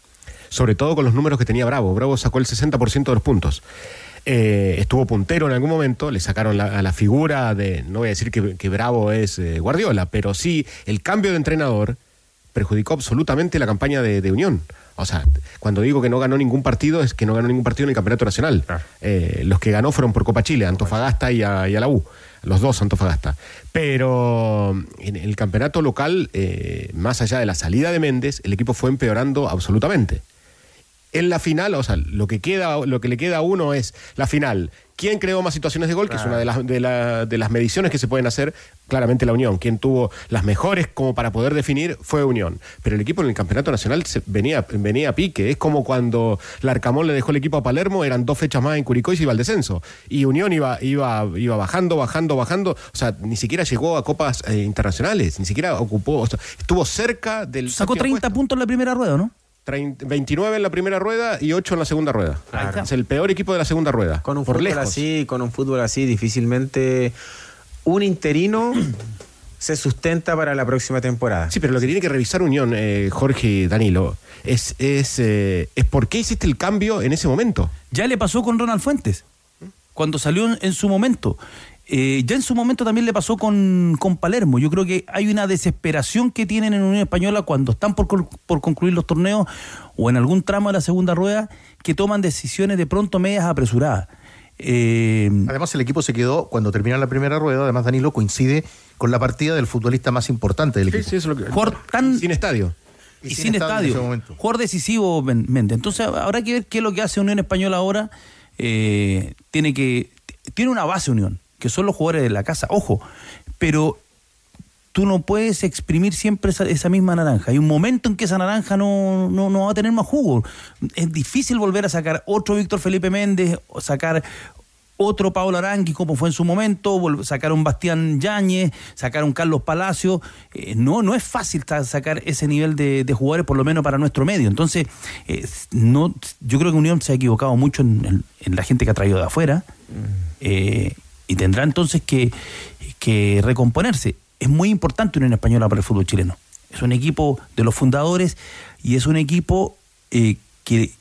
sobre todo con los números que tenía Bravo, Bravo sacó el 60% de los puntos. Eh, estuvo puntero en algún momento, le sacaron la- a la figura de, no voy a decir que, que Bravo es eh, Guardiola, pero sí el cambio de entrenador perjudicó absolutamente la campaña de, de Unión. O sea, cuando digo que no ganó ningún partido, es que no ganó ningún partido en el Campeonato Nacional. Eh, los que ganó fueron por Copa Chile, Antofagasta y a, y a la U. Los dos Antofagasta. Pero en el campeonato local, eh, más allá de la salida de Méndez, el equipo fue empeorando absolutamente. En la final, o sea, lo que, queda, lo que le queda a uno es la final. ¿Quién creó más situaciones de gol? Que es una de las, de, la- de las mediciones que se pueden hacer, claramente la Unión. Quien tuvo las mejores como para poder definir fue Unión. Pero el equipo en el Campeonato Nacional se- venía, venía a pique. Es como cuando Larcamón le dejó el equipo a Palermo, eran dos fechas más en Curicó y se iba al descenso. Y Unión iba, iba, iba bajando, bajando, bajando. O sea, ni siquiera llegó a copas eh, internacionales, ni siquiera ocupó, o sea, estuvo cerca del...
Sacó
séptimo
30 puntos en la primera rueda, ¿no?
30 29 en la primera rueda y 8 en la segunda rueda.
Claro.
Es el peor equipo de la segunda rueda.
Con un
por
fútbol
lejos.
así, con un fútbol así, difícilmente un interino se sustenta para la próxima temporada.
Sí, pero lo que tiene que revisar Unión, eh, Jorge y Danilo, es, es, eh, es por qué hiciste el cambio en ese momento.
Ya le pasó con Ronald Fuentes, cuando salió en su momento. Eh, ya en su momento también le pasó con, con Palermo. Yo creo que hay una desesperación que tienen en Unión Española cuando están por, por concluir los torneos o en algún tramo de la segunda rueda que toman decisiones de pronto medias apresuradas. Eh,
Además, el equipo se quedó, cuando termina la primera rueda, además Danilo coincide con la partida del futbolista más importante del equipo.
Jugador tan-
Sin estadio.
y, sin, estadio.
en ese momento.
Jugador decisivo, Méndez. Entonces habrá que ver qué es lo que hace Unión Española ahora. Eh, tiene que tiene una base Unión, que son los jugadores de la casa. Ojo, pero tú no puedes exprimir siempre esa, esa misma naranja. Hay un momento en que esa naranja no, no, no va a tener más jugo. Es difícil volver a sacar otro Víctor Felipe Méndez, sacar otro Pablo Arangui, como fue en su momento, sacar un Bastián Yáñez, sacar un Carlos Palacio. Eh, no, no es fácil sacar ese nivel de, de jugadores, por lo menos para nuestro medio. Entonces, eh, no, yo creo que Unión se ha equivocado mucho en, en- en la gente que ha traído de afuera eh, y tendrá entonces que, que recomponerse. Es muy importante Unión Española para el fútbol chileno. Es un equipo de los fundadores y es un equipo eh, que,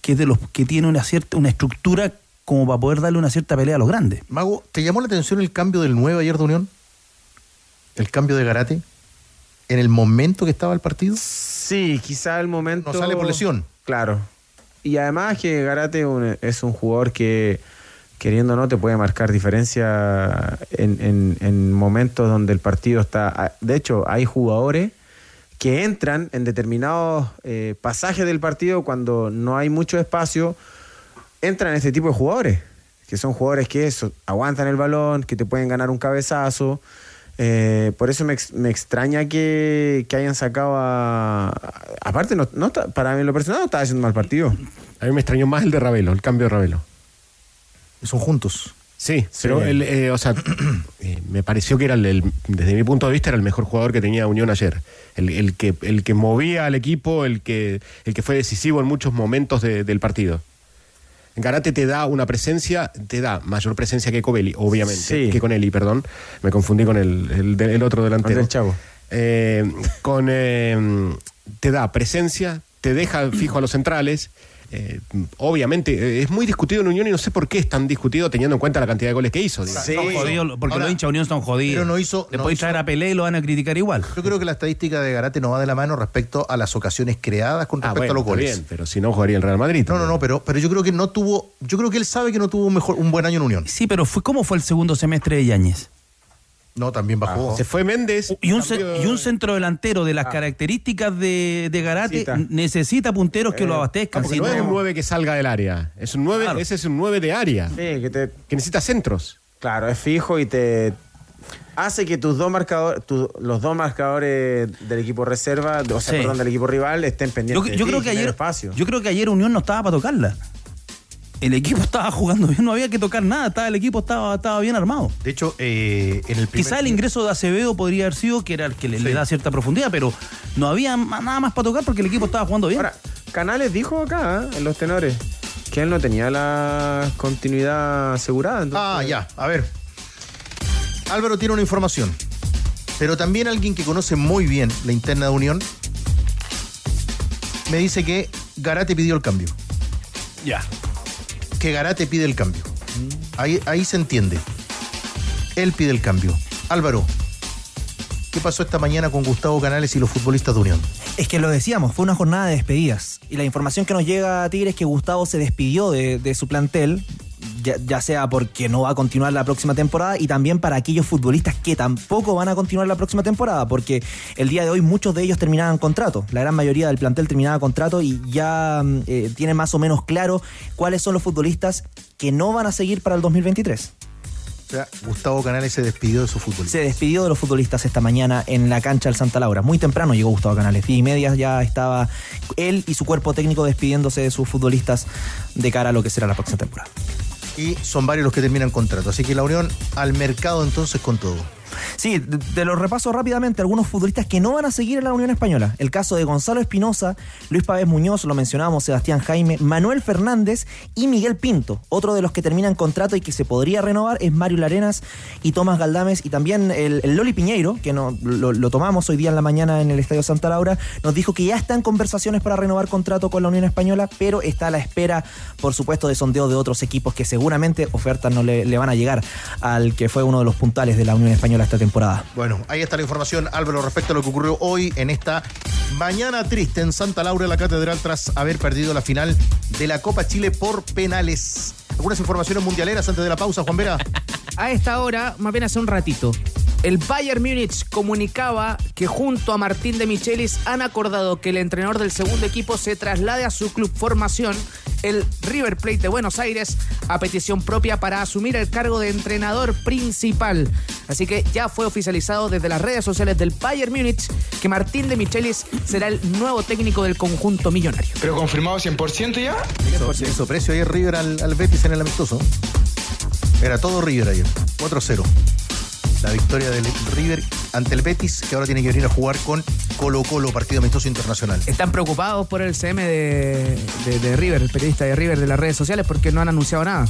que es de los que tiene una cierta una estructura como para poder darle una cierta pelea a los grandes.
Mago, ¿te llamó la atención el cambio del 9 ayer de Unión? ¿El cambio de Garate? ¿En el momento que estaba el partido?
Sí, quizá el momento.
No sale por lesión.
Claro. Y además que Garate un- es un jugador que, queriendo o no, te puede marcar diferencia en, en- en momentos donde el partido está. De hecho, hay jugadores que entran en determinados eh, pasajes del partido cuando no hay mucho espacio, entran este tipo de jugadores, que son jugadores que aguantan el balón, que te pueden ganar un cabezazo. Eh, por eso me, me extraña que, que hayan sacado a. Aparte, no, no para mí lo personal no estaba haciendo mal partido.
A mí me extrañó más el de Ravelo, el cambio de Ravelo.
Son juntos.
Sí, pero el, eh, o sea, eh, me pareció que era el, el- desde mi punto de vista era el mejor jugador que tenía Unión ayer. El, el que, el que movía al equipo, el que, el que fue decisivo en muchos momentos de- del partido. Garate te da una presencia, te da mayor presencia que Covelli, obviamente,
Sí.
que con Eli, perdón. Me confundí con el, el, otro delantero.
Con el Chavo.
Eh, con, te da presencia, te deja fijo a los centrales. Eh, obviamente, eh, es muy discutido en Unión y no sé por qué es tan discutido teniendo en cuenta la cantidad de goles que hizo. digamos.
Son jodidos, porque
Ahora,
los hinchas de Unión son jodidos.
pero no hizo-
Le
no
podéis
hizo-
traer a Pelé y lo van a criticar igual.
Yo creo que la estadística de Garate no va de la mano respecto a las ocasiones creadas con
Ah,
respecto
bueno,
a los
está
goles.
bien, pero si no jugaría el Real Madrid.
No, no, no, pero, pero yo creo que no tuvo, yo creo que él sabe que no tuvo un mejor, un buen año en Unión.
Sí, pero fue, ¿cómo fue el segundo semestre de Yáñez?
No, también bajó.
Se fue Méndez.
Y un, y un centro delantero de las características de, de Garate
Necesita.
necesita punteros que lo abastezcan.
Ah, porque
si
no, es un 9 que salga del área. Es un 9,
Claro.
ese es un 9 de área.
Sí, que te,
Que necesita centros.
Claro, es fijo y te hace que tus dos marcadores, tu- los dos marcadores del equipo reserva, o sea,
Sí.
perdón, del equipo rival estén
Yo,
pendientes. de
yo
ti,
creo que ayer,
espacio.
yo creo que ayer Unión no estaba para tocarla. El equipo estaba jugando bien, no había que tocar nada, estaba, el equipo estaba, estaba bien armado.
De hecho, eh, en el primer
Quizá el ingreso de Acevedo podría haber sido que era el que le, da cierta profundidad, pero no había nada más para tocar porque el equipo estaba jugando bien.
Ahora, Canales dijo acá, ¿eh? en los tenores, que él no tenía la continuidad asegurada. entonces-
Ah, ya, a ver. Álvaro tiene una información, pero también alguien que conoce muy bien la interna de Unión me dice que Garate pidió el cambio.
Ya.
Que Garate pide el cambio. Ahí, ahí se entiende. Él pide el cambio. Álvaro, ¿qué pasó esta mañana con Gustavo Canales y los futbolistas de Unión?
Es que lo decíamos, fue una jornada de despedidas. Y la información que nos llega a Tigre es que Gustavo se despidió de, de su plantel, ya, ya sea porque no va a continuar la próxima temporada y también para aquellos futbolistas que tampoco van a continuar la próxima temporada, porque el día de hoy muchos de ellos terminaban contrato. La gran mayoría del plantel terminaba contrato y ya mm, eh, tiene más o menos claro cuáles son los futbolistas que no van a seguir para el 2023.
O sea, Gustavo Canales se despidió de su futbolistas.
Se despidió de los futbolistas esta mañana en la cancha del Santa Laura. Muy temprano llegó Gustavo Canales. Diez y media ya estaba él y su cuerpo técnico despidiéndose de sus futbolistas de cara a lo que será la próxima temporada.
Y son varios los que terminan contrato. Así que la Unión al mercado entonces con todo.
Sí, de los repaso rápidamente algunos futbolistas que no van a seguir en la Unión Española. El caso de Gonzalo Espinosa, Luis Pávez Muñoz, lo mencionábamos, Sebastián Jaime, Manuel Fernández y Miguel Pinto. Otro de los que terminan contrato y que se podría renovar es Mario Larenas y Tomás Galdames y también el, Loli Piñeiro, que no, lo, lo tomamos hoy día en la mañana en el Estadio Santa Laura, nos dijo que ya está en conversaciones para renovar contrato con la Unión Española, pero está a la espera, por supuesto, de sondeo de otros equipos que seguramente ofertas no le, le van a llegar al que fue uno de los puntales de la Unión Española esta temporada.
Bueno, ahí está la información, Álvaro, respecto a lo que ocurrió hoy en esta mañana triste en Santa Laura, la Catedral, tras haber perdido la final de la Copa Chile por penales. Algunas informaciones mundialeras antes de la pausa, Juan Vera.
A esta hora, más bien hace un ratito, el Bayern Múnich comunicaba que junto a Martín de Michelis han acordado que el entrenador del segundo equipo se traslade a su club formación, el River Plate de Buenos Aires, a petición propia para asumir el cargo de entrenador principal. Así que ya fue oficializado desde las redes sociales del Bayern Múnich que Martín de Michelis será el nuevo técnico del conjunto millonario.
¿Pero confirmado 100% ya?
Hizo precio ayer River al, al Betis en el amistoso. Era todo River ayer, 4-0. La victoria del River ante el Betis, que ahora tiene que venir a jugar con Colo Colo, partido amistoso internacional.
Están preocupados por el CM de, de- de River, el periodista de River de las redes sociales, porque no han anunciado nada.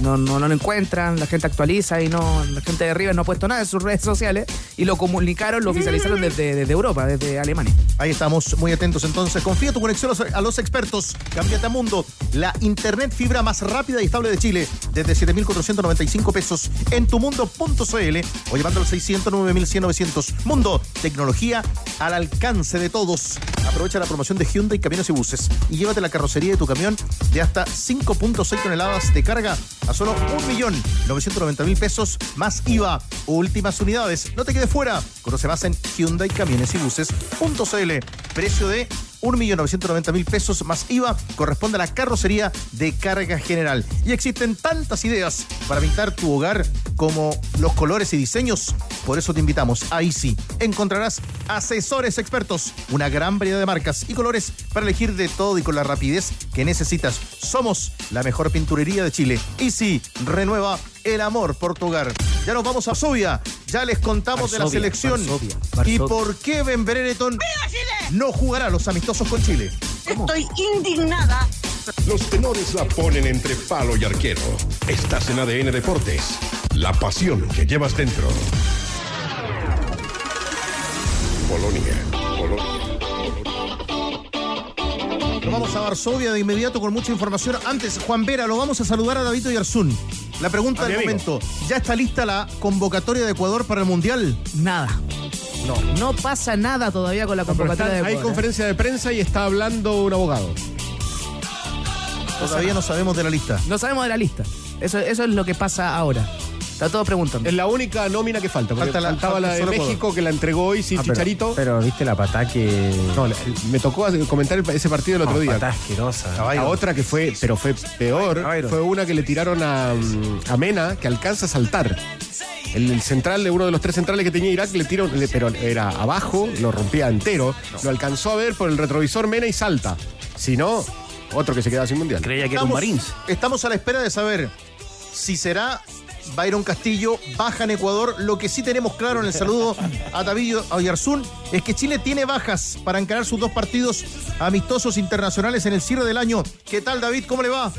No, no, no lo encuentran, la gente actualiza y no, la gente de River no ha puesto nada en sus redes sociales y lo comunicaron, lo oficializaron desde, desde Europa, desde Alemania.
Ahí estamos muy atentos entonces. Confía tu conexión a los- expertos. Cámbiate a Mundo, la internet fibra más rápida y estable de Chile, desde 7,495 pesos en tumundo.cl o llamando al 600 9100 Mundo, tecnología al alcance de todos. Aprovecha la promoción de Hyundai Camiones y Buses y llévate la carrocería de tu camión de hasta 5.6 toneladas de carga a solo 1.990.000 pesos más IVA. Últimas unidades. No te quedes fuera. Conoce más en Hyundai Camiones y Buses.cl. Precio de 1.990.000 pesos más IVA corresponde a la carrocería de carga general. Y existen tantas ideas para pintar tu hogar como los colores y diseños. Por eso te invitamos a Easy. Encontrarás asesores expertos, una gran variedad de marcas y colores para elegir de todo y con la rapidez que necesitas. Somos la mejor pinturería de Chile. Easy renueva el amor por tu hogar. Ya nos vamos a Varsovia. Ya les contamos de la selección
Varsovia,
y
Varsovia.
por qué Ben Brereton no jugará los amistosos con Chile.
Estoy indignada.
Los tenores la ponen entre palo y arquero. Estás en ADN Deportes. La pasión que llevas dentro. Polonia. Polonia.
Nos vamos a Varsovia de inmediato con mucha información. Antes, Juan Vera, lo vamos a saludar a David Yarzún. La pregunta
A mi
del
amigo.
momento. ¿Ya está lista la convocatoria de Ecuador para el Mundial?
Nada.
No.
No pasa nada todavía con la convocatoria
está-
de
hay
Ecuador, ¿eh?
conferencia de prensa y está hablando un abogado.
Todavía no sabemos de la lista.
No sabemos de la lista. Eso, eso es lo que pasa ahora. Está todo preguntando.
Es la única nómina que falta. Porque
Falta la-
faltaba la de
Ecuador.
México que la entregó hoy sin
Ah, pero-
Chicharito.
Pero, viste la patá que.
No, la- me tocó comentar el- ese partido el otro
No,
día.
patá asquerosa.
La otra que fue, pero fue peor,
Caballo.
fue una que le tiraron a, mm, a Mena, que alcanza a saltar. El, el central de uno de los tres centrales que tenía Irak le tiró, le- pero era abajo, lo rompía entero, lo alcanzó a ver por el retrovisor Mena y salta. Si no, otro que se queda sin mundial.
Creía que era un Marines.
estamos a la espera de saber si será Byron Castillo baja en Ecuador. Lo que sí tenemos claro en el saludo a David Oyarzún es que Chile tiene bajas para encarar sus dos partidos amistosos internacionales en el cierre del año. ¿Qué tal, David? ¿Cómo le va?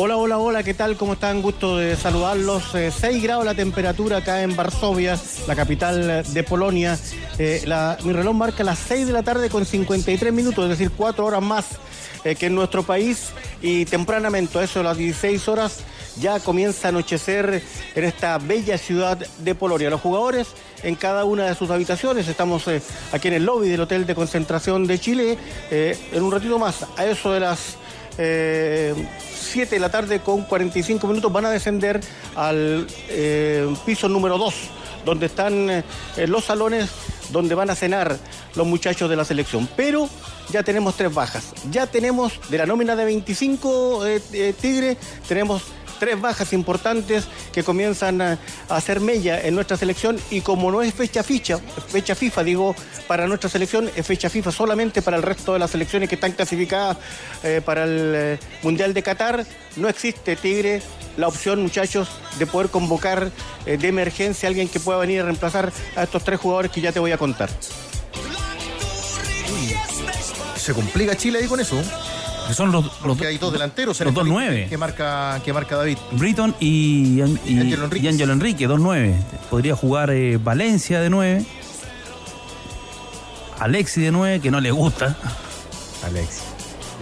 Hola, hola, hola, ¿qué tal? ¿Cómo están? Gusto de saludarlos. Eh, 6 grados la temperatura acá en Varsovia, la capital eh, de Polonia. Eh, la- mi reloj marca las 6 de la tarde con 53 minutos, es decir, 4 horas más eh, que en nuestro país. Y tempranamente, eso las 16 horas, ya comienza a anochecer en esta bella ciudad de Polonia. Los jugadores en cada una de sus habitaciones. Estamos eh, aquí en el lobby del Hotel de Concentración de Chile. Eh, en un ratito más, a eso de las eh, 7 de la tarde con 45 minutos van a descender al eh, piso número 2, donde están eh, los salones donde van a cenar los muchachos de la selección. Pero ya tenemos tres bajas. Ya tenemos de la nómina de 25 eh, eh, Tigre, tenemos tres bajas importantes que comienzan a, hacer mella en nuestra selección y como no es fecha ficha, fecha FIFA digo, para nuestra selección es fecha FIFA solamente para el resto de las selecciones que están clasificadas eh, para el eh, Mundial de Qatar, no existe Tigre la opción, muchachos, de poder convocar eh, de emergencia a alguien que pueda venir a reemplazar a estos tres jugadores que ya te voy a contar.
Se complica Chile ahí con eso.
Que son los, los,
Porque hay dos delanteros
los dos nueve.
que marca, que marca David.
Britton y, y,
Y Ángelo Enríquez.
y Ángelo Enrique, dos nueve. Podría jugar eh, Valencia de nueve. Alexi de nueve, que no le gusta.
Alexi.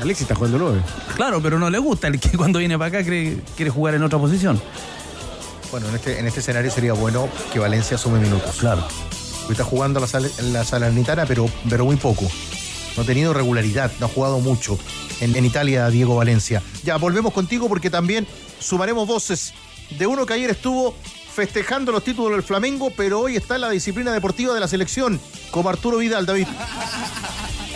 Alexi está jugando nueve.
Claro, pero no le gusta. El que cuando viene para acá cree- quiere jugar en otra posición.
Bueno, en este, en este escenario sería bueno que Valencia sume minutos.
Claro.
Está jugando la, sal- la Salernitana, pero, pero muy poco. No ha tenido regularidad, no ha jugado mucho en, en Italia Diego Valencia. Ya, volvemos contigo porque también sumaremos voces de uno que ayer estuvo festejando los títulos del Flamengo, pero hoy está en la disciplina deportiva de la selección, como Arturo Vidal, David.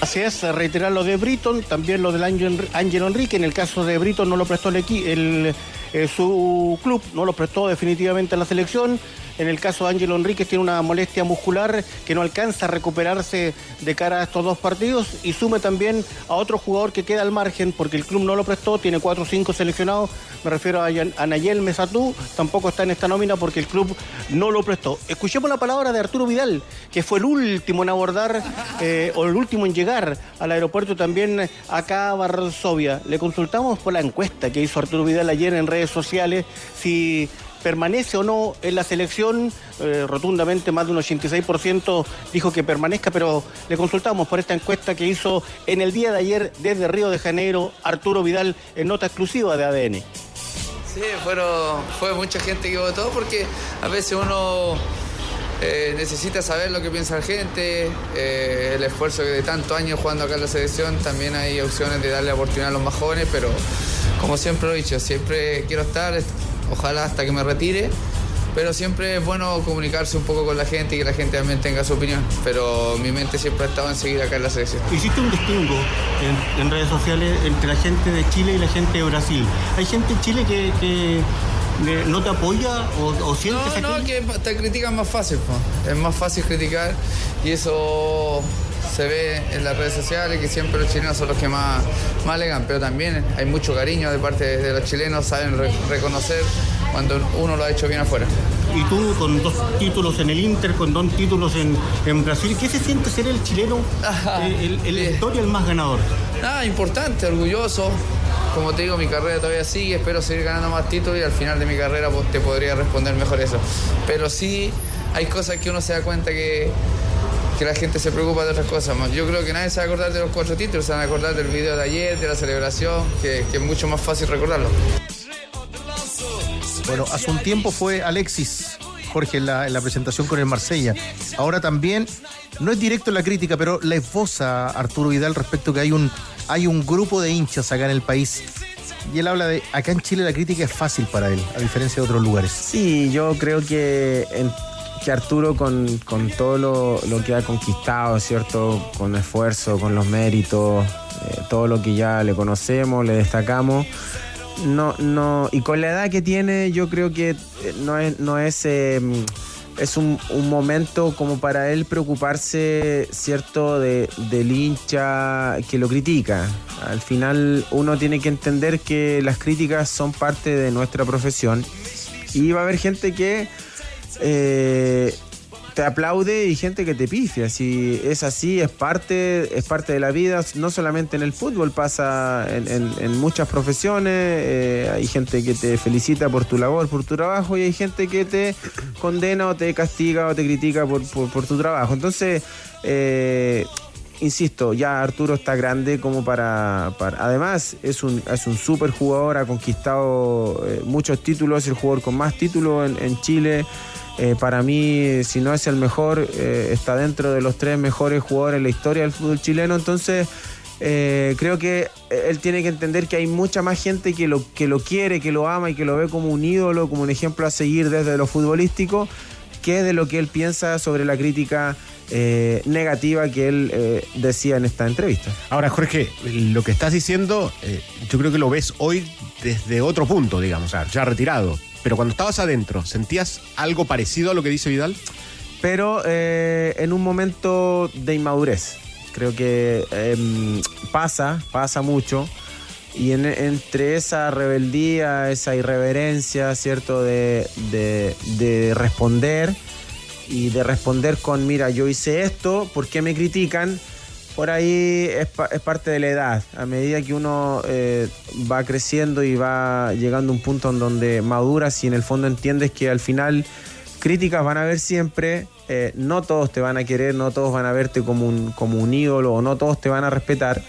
Así es, reiterar lo de Britton, también lo del Ángel Enrique. En el caso de Britton no lo prestó el, el, eh, su club, no lo prestó definitivamente a la selección. En el caso de Ángelo Enrique tiene una molestia muscular que no alcanza a recuperarse de cara a estos dos partidos y sume también a otro jugador que queda al margen porque el club no lo prestó, tiene cuatro o cinco seleccionados, me refiero a, a Nayel Mesatú, tampoco está en esta nómina porque el club no lo prestó. Escuchemos la palabra de Arturo Vidal, que fue el último en abordar eh, o el último en llegar al aeropuerto también acá a Varsovia. Le consultamos por la encuesta que hizo Arturo Vidal ayer en redes sociales si permanece o no en la selección, eh, rotundamente más de un 86% dijo que permanezca, pero le consultamos por esta encuesta que hizo en el día de ayer desde Río de Janeiro Arturo Vidal en nota exclusiva de ADN.
Sí, fueron, fue mucha gente que votó porque a veces uno
eh, necesita saber lo que piensa la gente, eh, el esfuerzo de tantos años jugando acá en la selección, también hay opciones de darle oportunidad a los más jóvenes, pero como siempre lo he dicho, siempre quiero estar, ojalá hasta que me retire, pero siempre es bueno comunicarse un poco con la gente y que la gente también tenga su opinión, pero mi mente siempre ha estado en seguir acá en la selección.
Hiciste un distingo en, en redes sociales entre la gente de Chile y la gente de Brasil. Hay gente en Chile que, que, no te apoya o, o siente esa
No, no, que te critican más fácil, po. es más fácil criticar y eso se ve en las redes sociales que siempre los chilenos son los que más, más alegan, pero también hay mucho cariño de parte de los chilenos, saben re- reconocer cuando uno lo ha hecho bien afuera.
Y tú con dos títulos en el Inter, con dos títulos en, en Brasil, ¿qué se siente ser el chileno, eh, el, el, la historia el más ganador?
Nada, importante, orgulloso. Como te digo, mi carrera todavía sigue, espero seguir ganando más títulos y al final de mi carrera pues, te podría responder mejor eso. Pero sí hay cosas que uno se da cuenta que, que la gente se preocupa de otras cosas. Yo creo que nadie se va a acordar de los cuatro títulos, se van a acordar del video de ayer, de la celebración, que, que es mucho más fácil recordarlo.
Bueno, hace un tiempo fue Alexis, Jorge, en la, en la presentación con el Marsella. Ahora también, no es directo la crítica, pero la esboza Arturo Vidal respecto que hay un, hay un grupo de hinchas acá en el país. Y él habla de, acá en Chile la crítica es fácil para él, a diferencia de otros lugares.
Sí, yo creo que, en- que Arturo con, con todo lo, lo que ha conquistado, ¿cierto? Con esfuerzo, con los méritos, eh, todo lo que ya le conocemos, le destacamos. No, no, y con la edad que tiene, yo creo que eh, no es, no es, eh, es un, un momento como para él preocuparse, ¿cierto?, de, del hincha que lo critica. Al final uno tiene que entender que las críticas son parte de nuestra profesión y va a haber gente que eh, te aplaude y gente que te pifia. Si es así, es parte, es parte de la vida, no solamente en el fútbol, pasa en, en- en muchas profesiones. eh, hay gente que te felicita por tu labor, por tu trabajo, y hay gente que te condena o te castiga o te critica por, por- tu trabajo. Entonces, eh, insisto, ya Arturo está grande como para. además, es un, es un súper jugador, ha conquistado eh, muchos títulos, es el jugador con más títulos en, en Chile. Eh, para mí, si no es el mejor, eh, está dentro de los tres mejores jugadores en la historia del fútbol chileno. Entonces, eh, creo que él tiene que entender que hay mucha más gente que lo, que lo quiere, que lo ama y que lo ve como un ídolo, como un ejemplo a seguir desde lo futbolístico, que de lo que él piensa sobre la crítica eh, negativa que él decía en esta entrevista.
Ahora, Jorge, lo que estás diciendo, yo creo que lo ves hoy desde otro punto, digamos, ya retirado. Pero cuando estabas adentro, ¿sentías algo parecido a lo que dice Vidal?
pero eh, en un momento de inmadurez. Creo que em, pasa, pasa mucho. Y en- entre esa rebeldía, esa irreverencia, ¿cierto? De, de- de responder y de responder con, mira, yo hice esto, ¿por qué me critican? Por ahí es, pa- es parte de la edad. A medida que uno eh, va creciendo y va llegando a un punto en donde maduras y en el fondo entiendes que al final críticas van a haber siempre, eh, no todos te van a querer, no todos van a verte como un, como un ídolo no todos te van a respetar,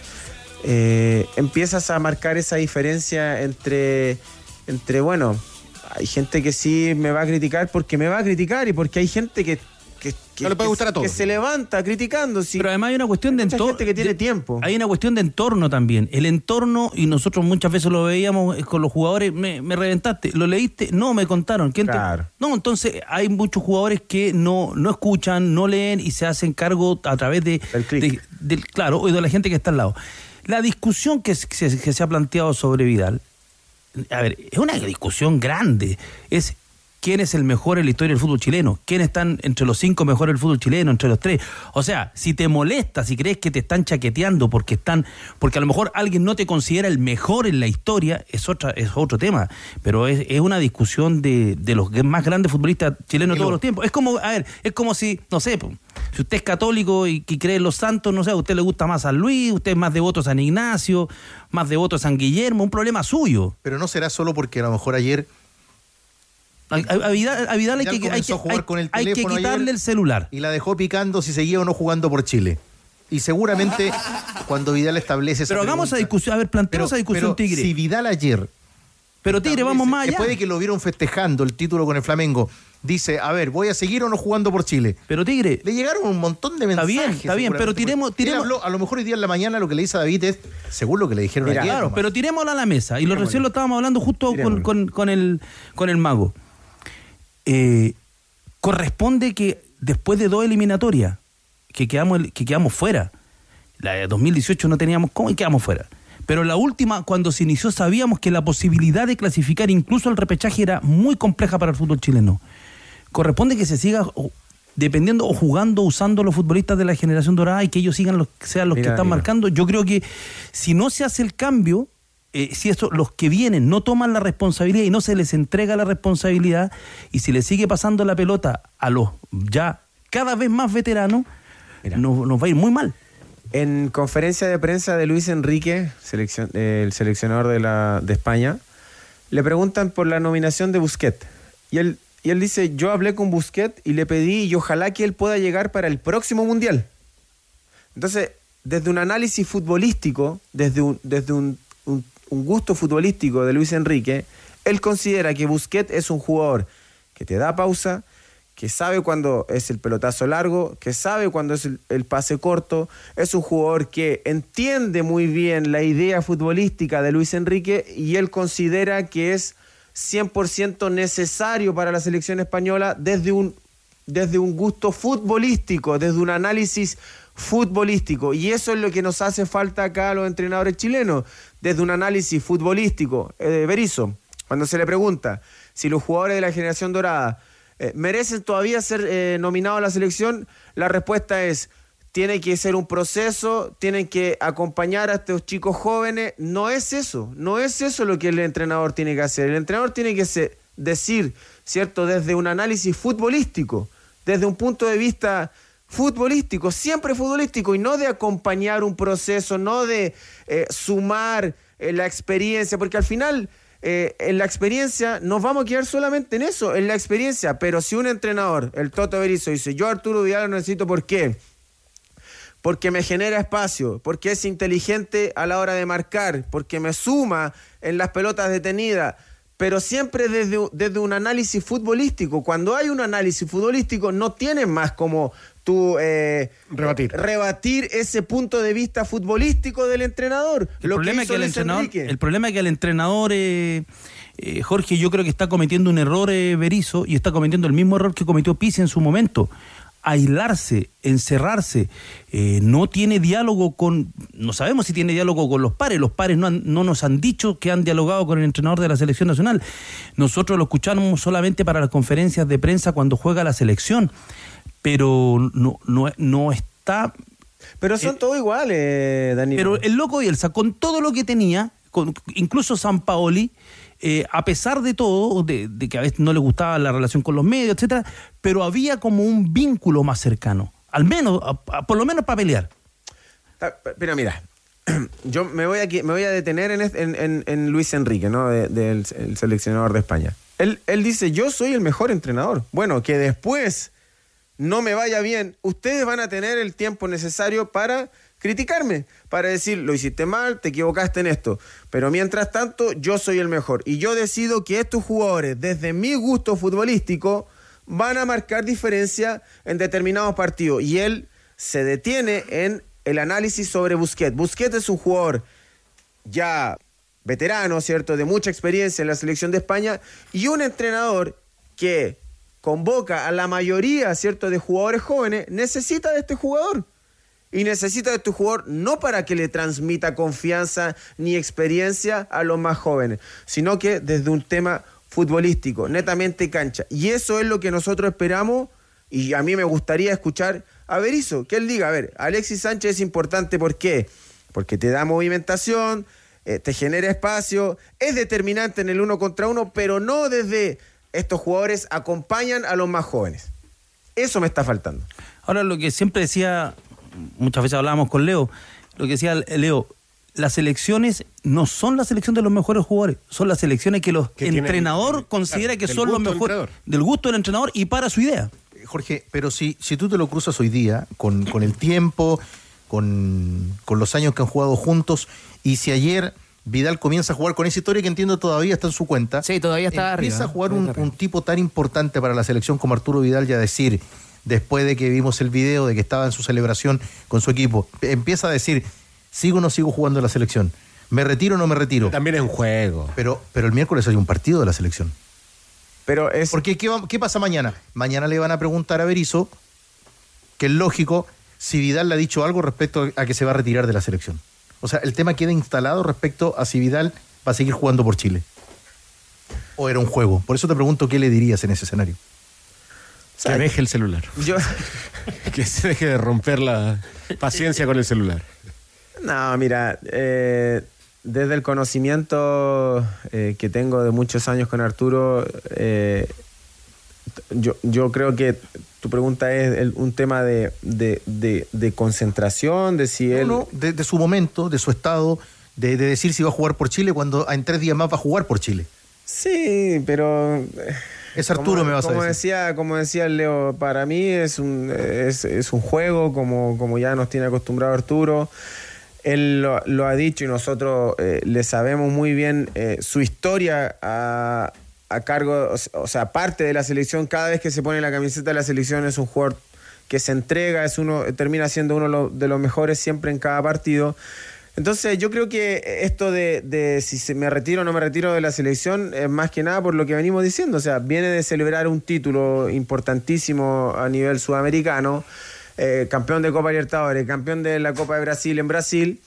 eh, empiezas a marcar esa diferencia entre, entre, bueno, hay gente que sí me va a criticar porque me va a criticar y porque hay gente que... que
No le puede gustar a todos.
Que se levanta criticando. sí.
Pero además hay una cuestión de entorno.
gente que tiene tiempo.
Hay una cuestión de entorno también. El entorno, y nosotros muchas veces lo veíamos eh, con los jugadores, me, me reventaste, ¿lo leíste? No, me contaron. ¿Quién te-
Claro.
No, entonces hay muchos jugadores que no, no escuchan, no leen y se hacen cargo a través de, de- del, claro, o de la gente que está al lado. La discusión que, que se- que se ha planteado sobre Vidal, a ver, es una discusión grande. Es quién es el mejor en la historia del fútbol chileno, quién están entre los cinco mejores del fútbol chileno, entre los tres. O sea, si te molesta, si crees que te están chaqueteando porque están, porque a lo mejor alguien no te considera el mejor en la historia, es otra, es otro tema. Pero es, es una discusión de, de los más grandes futbolistas chilenos de todos los tiempos. Es como, a ver, es como si, no sé, si usted es católico y, cree en los santos, no sé, a usted le gusta más San Luis, usted es más devoto a San Ignacio, más devoto a San Guillermo, un problema suyo.
Pero no será solo porque a lo mejor ayer
A, Vidal, a Vidal hay
Vidal
que, hay que-
a jugar
hay-
con el
hay que
teléfono
quitarle el celular.
y la dejó picando si seguía o no jugando por Chile. Y seguramente cuando Vidal establece esa
Pero hagamos esa
pregunta-
discusión, a ver, planteemos esa discusión,
pero
Tigre.
Si Vidal ayer
Pero Tigre, vamos más allá.
Después de que lo vieron festejando el título con el Flamengo, dice, a ver, ¿voy a seguir o no jugando por Chile?
Pero Tigre...
Le llegaron un montón de
Está
mensajes.
bien, está bien, pero tiremos- tiremos-
habló- a lo mejor hoy día en la mañana lo que le dice a David es, según lo que le dijeron
Mira,
ayer.
claro,
nomás.
pero tirémoslo a la mesa. Y lo recién lo estábamos hablando justo con- con el, con el mago. Eh, corresponde que después de dos eliminatorias, que quedamos, que quedamos fuera, la de 2018 no teníamos cómo y quedamos fuera. Pero la última, cuando se inició, sabíamos que la posibilidad de clasificar incluso al repechaje era muy compleja para el fútbol chileno. Corresponde que se siga dependiendo o jugando, usando los futbolistas de la generación dorada y que ellos sigan los, sean los que están
mira.
marcando. Yo creo que si no se hace el cambio, eh, si esto, los que vienen no toman la responsabilidad y no se les entrega la responsabilidad, y si le sigue pasando la pelota a los ya cada vez más veteranos, nos, nos va a ir muy mal.
En conferencia de prensa de Luis Enrique, seleccion- eh, el seleccionador de, la, de España, le preguntan por la nominación de Busquets. Y él, y él dice, yo hablé con Busquets y le pedí y ojalá que él pueda llegar para el próximo Mundial. Entonces, desde un análisis futbolístico, desde un, desde un, un- un gusto futbolístico de Luis Enrique, él considera que Busquets es un jugador que te da pausa, que sabe cuando es el pelotazo largo, que sabe cuando es el, el pase corto, es un jugador que entiende muy bien la idea futbolística de Luis Enrique y él considera que es 100% necesario para la selección española desde un, desde un gusto futbolístico, desde un análisis futbolístico. Y eso es lo que nos hace falta acá a los entrenadores chilenos, desde un análisis futbolístico. Eh, cuando se le pregunta si los jugadores de la generación dorada eh, merecen todavía ser eh, nominados a la selección, la respuesta es, tiene que ser un proceso, tienen que acompañar a estos chicos jóvenes. No es eso, no es eso lo que el entrenador tiene que hacer. El entrenador tiene que decir, ¿cierto?, desde un análisis futbolístico, desde un punto de vista futbolístico, siempre futbolístico, y no de acompañar un proceso, no de eh, sumar eh, la experiencia, porque al final eh, en la experiencia nos vamos a quedar solamente en eso, en la experiencia, pero si un entrenador, el Toto Berizzo, dice, yo Arturo Vidal lo necesito, ¿por qué? porque me genera espacio, porque es inteligente a la hora de marcar, porque me suma en las pelotas detenidas, pero siempre desde, desde un análisis futbolístico. Cuando hay un análisis futbolístico, no tienes más como tú eh,
rebatir.
rebatir ese punto de vista futbolístico del entrenador.
El
Lo
problema,
que
es que el entrenador, el problema es que el entrenador, eh, eh, Jorge, yo creo que está cometiendo un error eh, Berizzo y está cometiendo el mismo error que cometió Pizzi en su momento. Aislarse, encerrarse, eh, no tiene diálogo con, no sabemos si tiene diálogo con los pares, los pares no, han- no nos han dicho que han dialogado con el entrenador de la selección nacional. Nosotros lo escuchamos solamente para las conferencias de prensa cuando juega la selección, pero no, no, no está
Pero son todos iguales, Daniel.
pero el loco Bielsa, con todo lo que tenía, con, incluso San Paoli, eh, a pesar de todo, de, que a veces no le gustaba la relación con los medios, etcétera, pero había como un vínculo más cercano. Al menos, por lo menos para pelear.
Pero mira, yo me voy, a detener en, Luis Enrique, ¿no? De- del el seleccionador de España. Él dice, yo soy el mejor entrenador. Bueno, que después no me vaya bien, ustedes van a tener el tiempo necesario para criticarme, para decir, lo hiciste mal, te equivocaste en esto. Pero mientras tanto, yo soy el mejor. Y yo decido que estos jugadores, desde mi gusto futbolístico, van a marcar diferencia en determinados partidos. Y él se detiene en el análisis sobre Busquets. Busquets es un jugador ya veterano, ¿cierto? De mucha experiencia en la selección de España y un entrenador que convoca a la mayoría, ¿cierto?, de jugadores jóvenes, necesita de este jugador. Y necesita de este jugador no para que le transmita confianza ni experiencia a los más jóvenes, sino que desde un tema futbolístico, netamente cancha. Y eso es lo que nosotros esperamos y a mí me gustaría escuchar a Berizzo, que él diga, a ver, Alexis Sánchez es importante, ¿por qué? Porque te da movimentación, eh, te genera espacio, es determinante en el uno contra uno, pero no desde estos jugadores acompañan a los más jóvenes. Eso me está faltando.
Ahora, lo que siempre decía, muchas veces hablábamos con Leo, lo que decía Leo, las elecciones no son la selección de los mejores jugadores, son las selecciones que los
Que tienen-
entrenador considera
claro,
que son los
gusto del
mejores,
entrenador.
del gusto del entrenador y para su idea.
Jorge, pero si, si tú te lo cruzas hoy día, con, con el tiempo, con, con los años que han jugado juntos, y si ayer Vidal comienza a jugar con esa historia que entiendo todavía está en su cuenta.
Sí, todavía está
Empieza
arriba.
a jugar un, un tipo tan importante para la selección como Arturo Vidal y a decir, después de que vimos el video de que estaba en su celebración con su equipo, empieza a decir, ¿sigo o no sigo jugando en la selección? ¿Me retiro o no me retiro?
También es un juego.
Pero, pero el miércoles hay un partido de la selección.
Pero es.
Porque ¿qué, va- qué pasa mañana? Mañana le van a preguntar a Berizzo, que es lógico, si Vidal le ha dicho algo respecto a que se va a retirar de la selección. O sea, el tema queda instalado respecto a si Vidal va a seguir jugando por Chile. O era un juego. Por eso te pregunto qué le dirías en ese escenario.
Que deje el celular.
Yo.
que se deje de romper la paciencia con el celular.
No, mira, eh, desde el conocimiento eh, que tengo de muchos años con Arturo, eh, yo, yo creo que tu pregunta es el- un tema de, de- de- de concentración, de si él...
No, no, de, de su momento, de su estado, de, de decir si va a jugar por Chile cuando en tres días más va a jugar por Chile.
Sí, pero...
Es Arturo,
como,
me vas a decir.
Decía, como decía Leo, para mí es un, es, es un juego, como, como ya nos tiene acostumbrado Arturo. Él lo, lo ha dicho y nosotros eh, le sabemos muy bien eh, su historia a, a cargo, o sea, parte de la selección. Cada vez que se pone la camiseta de la selección es un jugador que se entrega, es uno, termina siendo uno de los mejores siempre en cada partido. Entonces yo creo que esto de, si se me retiro o no me retiro de la selección es más que nada por lo que venimos diciendo. O sea, viene de celebrar un título importantísimo a nivel sudamericano, eh, campeón de Copa Libertadores, campeón de la Copa de Brasil en Brasil,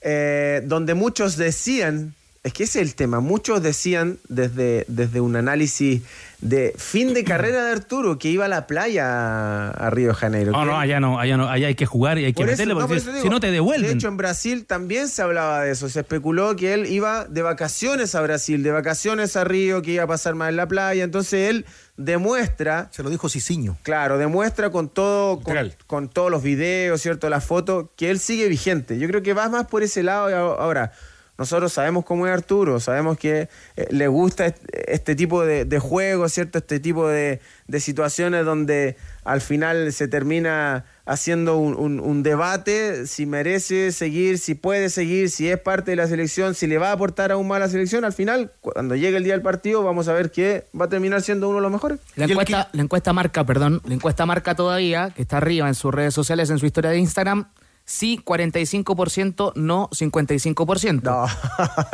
eh, donde muchos decían, es que ese es el tema, muchos decían desde, desde un análisis de fin de carrera de Arturo que iba a la playa a, Río de Janeiro.
No, no, allá no, allá no, allá hay que jugar y hay que
por eso-
meterle,
no,
porque
por
si,
digo,
no te devuelven.
De hecho, en Brasil también se hablaba de eso. Se especuló que él iba de vacaciones a Brasil, de vacaciones a Río, que iba a pasar más en la playa. Entonces él demuestra.
Se lo dijo Cicinho.
Claro, demuestra con todo, con, con todos los videos, ¿cierto? Las fotos, que él sigue vigente. Yo creo que va más por ese lado. y ahora- Ahora, nosotros sabemos cómo es Arturo, sabemos que eh, le gusta est- este tipo de, de juegos, ¿cierto? Este tipo de, de situaciones donde al final se termina haciendo un, un- un debate si merece seguir, si puede seguir, si es parte de la selección, si le va a aportar aún más a la selección. Al final, cuando llegue el día del partido, vamos a ver que va a terminar siendo uno de los mejores.
La encuesta, la encuesta marca, perdón, la encuesta marca todavía, que está arriba en sus redes sociales, en su historia de Instagram, sí 45%, no 55%.
No,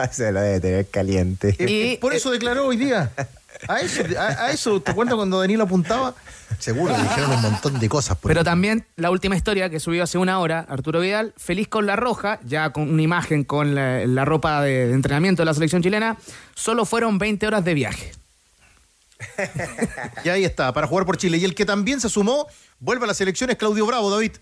se lo debe tener caliente.
Y por eso declaró hoy día. A eso, a, a eso, ¿te acuerdas cuando Daniel apuntaba? Seguro le dijeron un montón de cosas. por
Pero
ahí.
también la última historia que subió hace una hora, Arturo Vidal, feliz con la roja, ya con una imagen con la, la ropa de, de entrenamiento de la selección chilena, solo fueron 20 horas de viaje.
Y ahí está, para jugar por Chile. Y el que también se sumó, vuelve a la selección, es Claudio Bravo, David.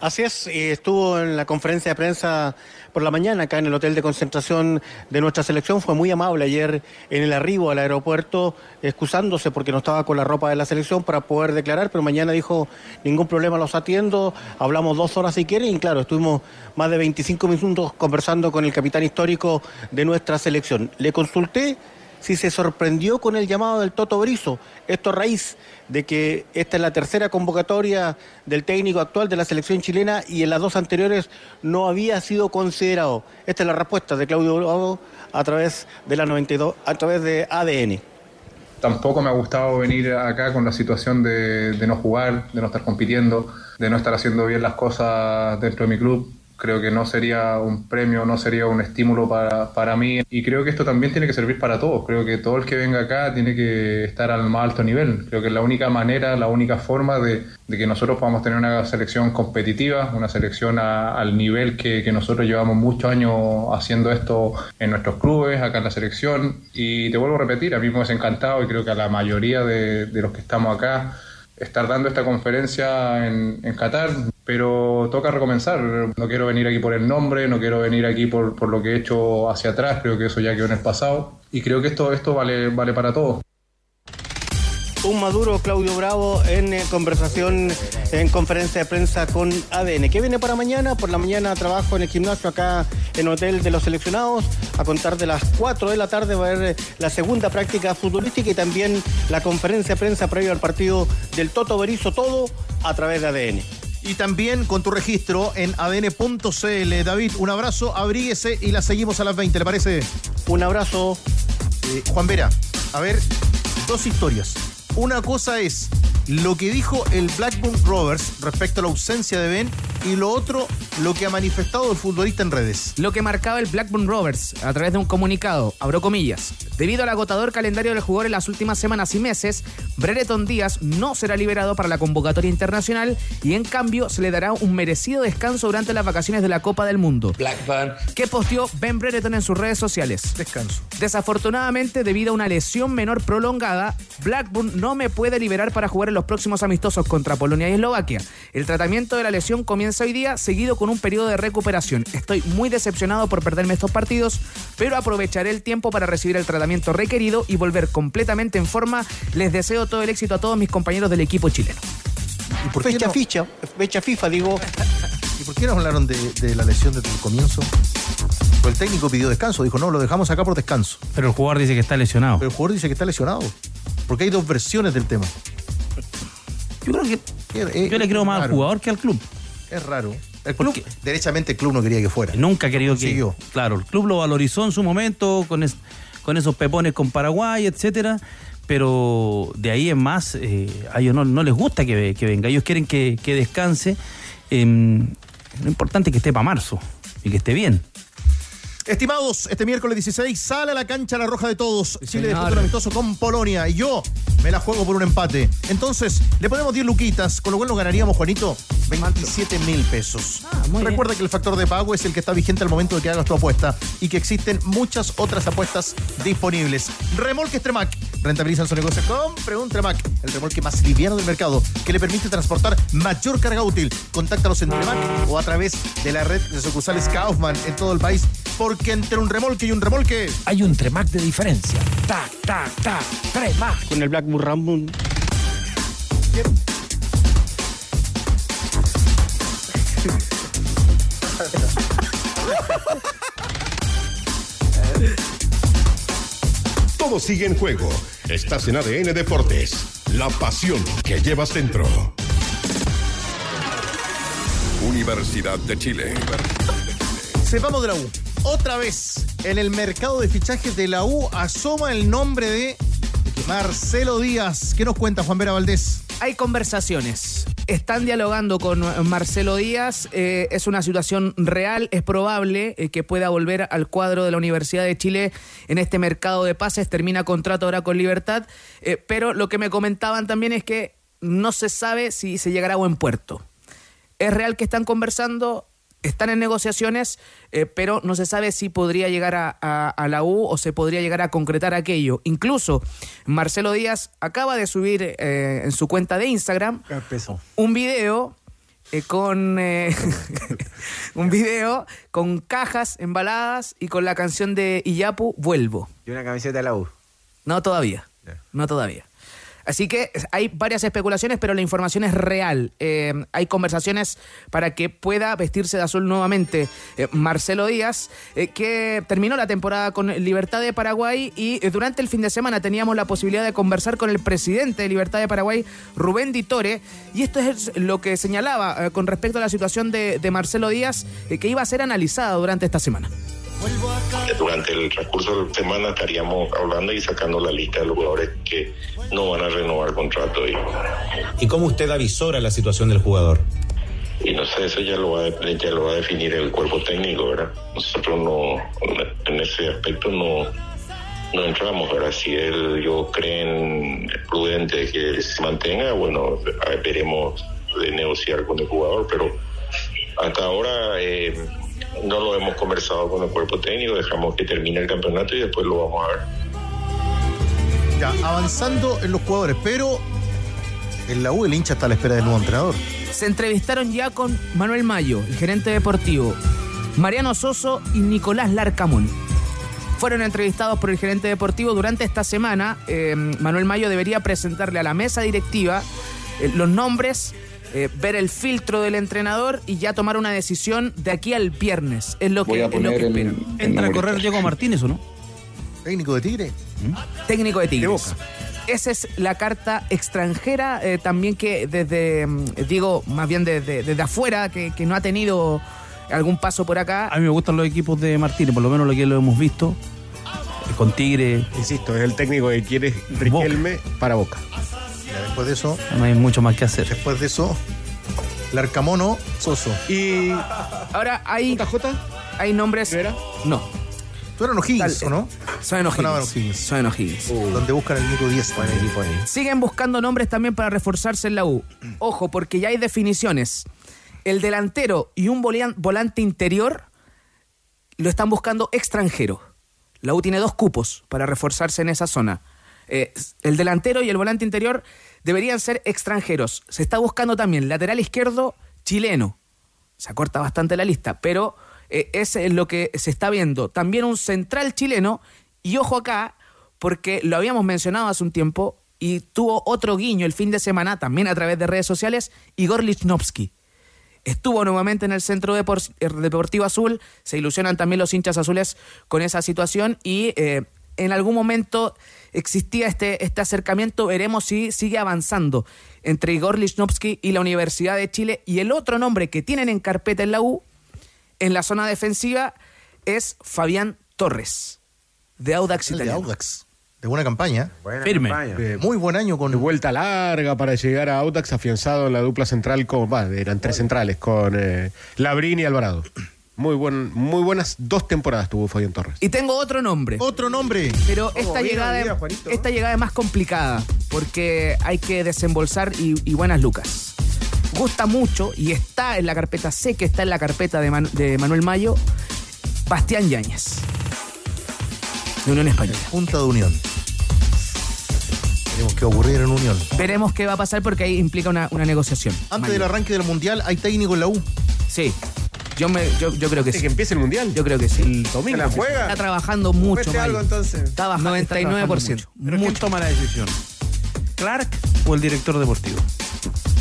Así es, estuvo en la conferencia de prensa por la mañana acá en el hotel de concentración de nuestra selección. Fue muy amable ayer en el arribo al aeropuerto, excusándose porque no estaba con la ropa de la selección para poder declarar, pero mañana dijo, ningún problema, los atiendo, hablamos dos horas si quieren, y claro, estuvimos más de 25 minutos conversando con el capitán histórico de nuestra selección. Le consulté si se sorprendió con el llamado del Toto Brizo. Esto raíz de que esta es la tercera convocatoria del técnico actual de la selección chilena y en las dos anteriores no había sido considerado. Esta es la respuesta de Claudio Bravo a través de la 92, a través de ADN.
Tampoco me ha gustado venir acá con la situación de no jugar, de no estar compitiendo, de no estar haciendo bien las cosas dentro de mi club. Creo que no sería un premio, no sería un estímulo para, para mí. Y creo que esto también tiene que servir para todos. Creo que todo el que venga acá tiene que estar al más alto nivel. Creo que es la única manera, la única forma de, de que nosotros podamos tener una selección competitiva, una selección al nivel que, que nosotros llevamos muchos años haciendo esto en nuestros clubes, acá en la selección. Y te vuelvo a repetir, a mí me hubiese encantado y creo que a la mayoría de, de los que estamos acá estar dando esta conferencia en, Qatar, pero toca recomenzar. No quiero venir aquí por el nombre, no quiero venir aquí por, por lo que he hecho hacia atrás, creo que eso ya quedó en el pasado y creo que esto, esto vale, vale para todos.
Un Maduro, Claudio Bravo, en eh, conversación, en conferencia de prensa con ADN. ¿Qué viene para mañana? Por la mañana trabajo en el gimnasio acá en Hotel de los Seleccionados. A contar de las 4 de la tarde va a haber eh, la segunda práctica futbolística y también la conferencia de prensa previo al partido del Toto Berizo, todo a través de ADN.
y también con tu registro en adn.cl. David, un abrazo, abríguese y la seguimos a las 20, ¿le parece?
Un abrazo.
Eh, Juan Vera, a ver, dos historias. Una cosa es lo que dijo el Blackburn Rovers respecto a la ausencia de Ben y lo otro, lo que ha manifestado el futbolista en redes.
Lo que marcaba el Blackburn Rovers a través de un comunicado, abro comillas. Debido al agotador calendario del jugador en las últimas semanas y meses, Brereton Díaz no será liberado para la convocatoria internacional y en cambio se le dará un merecido descanso durante las vacaciones de la Copa del Mundo.
Blackburn.
¿Qué posteó Ben Brereton en sus redes sociales?
Descanso.
Desafortunadamente, debido a una lesión menor prolongada, Blackburn no me puede liberar para jugar en los próximos amistosos contra Polonia y Eslovaquia. El tratamiento de la lesión comienza hoy día, seguido con un periodo de recuperación. Estoy muy decepcionado por perderme estos partidos, pero aprovecharé el tiempo para recibir el tratamiento requerido y volver completamente en forma. Les deseo todo el éxito a todos mis compañeros del equipo chileno.
¿Y por qué
Fecha
no-
ficha, fecha FIFA, digo.
¿Y por qué no hablaron de, de la lesión desde el comienzo? Pues el técnico pidió descanso, dijo, no, lo dejamos acá por descanso.
Pero el jugador dice que está lesionado.
Pero el jugador dice que está lesionado. Porque hay dos versiones del tema.
Yo creo que yo le creo más al jugador que al club.
Es raro. El club, derechamente el club no quería que fuera.
Nunca ha querido que. Claro, el club lo valorizó en su momento con, es- con esos pepones con Paraguay, etcétera. Pero de ahí en más, eh, a ellos no, no les gusta que, que venga. Ellos quieren que, que descanse. Em, lo importante es que esté para marzo y que esté bien.
Estimados, este miércoles 16 sale a la cancha la roja de todos. Chile
señor.
disputa un amistoso con Polonia y yo me la juego por un empate. Entonces, le ponemos 10 luquitas, con lo cual nos ganaríamos, Juanito, 27 mil pesos. Recuerda que el factor de pago es el que está vigente al momento de que hagas tu apuesta y que existen muchas otras apuestas disponibles. Remolques Tremac. Rentabilizan su negocio. Compre un Tremac, el remolque más liviano del mercado que le permite transportar mayor carga útil. Contáctalos en Tremac o a través de la red de sucursales Kaufman en todo el país, porque entre un remolque y un remolque
Hay un Tremac de diferencia. Tac, tac, tac. Tremac.
Con el Blackburn Rambo.
Todo sigue en juego. Estás en ADN Deportes. La pasión que llevas dentro. Universidad de Chile.
Sepamos de la U. Otra vez, en el mercado de fichajes de la U asoma el nombre de Marcelo Díaz. ¿Qué nos cuenta Juan Vera Valdés?
Hay conversaciones. Están dialogando con Marcelo Díaz. eh, es una situación real. Es probable eh, que pueda volver al cuadro de la Universidad de Chile en este mercado de pases. Termina contrato ahora con Libertad. eh, pero lo que me comentaban también es que no se sabe si se llegará a buen puerto. Es real que están conversando, están en negociaciones, eh, pero no se sabe si podría llegar a, a- a la U o se podría llegar a concretar aquello. Incluso Marcelo Díaz acaba de subir eh, en su cuenta de Instagram un video eh, con un video con cajas embaladas y con la canción de Iyapu Vuelvo.
Y una camiseta de la U.
No todavía. No todavía. Así que hay varias especulaciones, pero la información es real. Eh, hay conversaciones para que pueda vestirse de azul nuevamente eh, Marcelo Díaz, eh, que terminó la temporada con Libertad de Paraguay y durante el fin de semana teníamos la posibilidad de conversar con el presidente de Libertad de Paraguay, Rubén Ditore, y esto es lo que señalaba con respecto a la situación de, Marcelo Díaz, que iba a ser analizada durante esta semana.
Durante el transcurso de la semana estaríamos hablando y sacando la lista de los jugadores que no van a renovar contrato. Y,
¿Y cómo usted avisora la situación del jugador?
y no sé, eso ya lo, va a, ya lo va a definir el cuerpo técnico, ¿verdad? Nosotros no, en ese aspecto no, no entramos, ¿verdad? Si él, yo creen prudente que se mantenga, bueno, veremos de negociar con el jugador, pero hasta ahora eh, no lo hemos conversado con el cuerpo técnico, dejamos que termine el campeonato y después lo vamos a ver.
Ya, avanzando en los jugadores, pero en la U el hincha está a la espera del nuevo entrenador.
Se entrevistaron ya con Manuel Mayo, el gerente deportivo, Mariano Soso y Nicolás Larcamón. Fueron entrevistados por el gerente deportivo durante esta semana. Eh, Manuel Mayo debería presentarle a la mesa directiva eh, los nombres, eh, ver el filtro del entrenador y ya tomar una decisión de aquí al viernes. Es lo
Voy
que, es lo que
Entra a correr
Diego Martínez o no?
Técnico de Tigre.
Técnico de Tigres. esa es la carta extranjera eh, también que desde, mm, digo, más bien desde, desde afuera, que, que no ha tenido algún paso por acá.
A mí me gustan los equipos de Martínez, por lo menos lo que lo hemos visto. eh, Con Tigre.
Insisto, es el técnico que quiere Riquelme para Boca.
Ya después de eso,
No hay mucho más que hacer.
después de eso, Larcamono, Soso.
Y.
Ahora hay. Hay nombres. No.
Tú eras O'Higgins, ¿o no?
En
Sonaban
O'Higgins. En O'Higgins.
Donde buscan el Nico 10. Buen equipo ahí.
Siguen buscando nombres también para reforzarse en la U. Ojo, porque ya hay definiciones. El delantero y un volante interior lo están buscando extranjero. La U tiene dos cupos para reforzarse en esa zona. Eh, el delantero y el volante interior deberían ser extranjeros. Se está buscando también lateral izquierdo chileno. Se acorta bastante la lista, pero eh, es eh, lo que se está viendo. También un central chileno, y ojo acá, porque lo habíamos mencionado hace un tiempo, y tuvo otro guiño el fin de semana, también a través de redes sociales, Igor Lichnowsky. Estuvo nuevamente en el Centro eh, Deportivo Azul, se ilusionan también los hinchas azules con esa situación y en algún momento existía este, este acercamiento, veremos si sigue avanzando entre Igor Lichnowsky y la Universidad de Chile y el otro nombre que tienen en carpeta en la U, en la zona defensiva, es Fabián Torres, de Audax
El de
Italiano.
Audax. De buena campaña.
Firme.
Eh,
Muy buen año con
de vuelta larga para llegar a Audax afianzado en la dupla central con, eran tres centrales, con eh, Labrín y Alvarado. Muy, buen, muy buenas dos temporadas tuvo Fabián Torres.
Y tengo otro nombre.
Otro nombre.
Pero esta llegada,
Juanito.
esta llegada es más complicada porque hay que desembolsar y, y buenas lucas. Gusta mucho y está en la carpeta, sé que está en la carpeta de, Man- de Manuel Mayo, Bastián Yáñez, de Unión Española.
Junta de Unión. Tenemos que ocurrir en Unión.
Veremos qué va a pasar porque ahí implica una, una negociación.
Antes
Mayo.
del arranque del Mundial, hay técnico en la U.
Sí, yo, me, yo, yo creo que
¿Desde
sí.
que empiece el Mundial?
Yo creo que sí.
El domingo.
¿Se la juega?
Está trabajando mucho. Mayo.
algo entonces.
Está bajando, está trabajando
99%.
mucho.
¿Pero quién toma la decisión? ¿Clark o el director deportivo?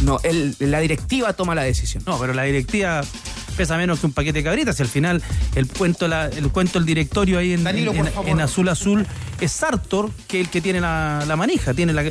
No, el- la directiva toma la decisión.
No, pero la directiva pesa menos que un paquete de cabritas. Y al final, el cuento, la- el cuento del directorio ahí en,
Danilo,
en- azul azul es Sartor, que es el que tiene la, la manija, tiene, la,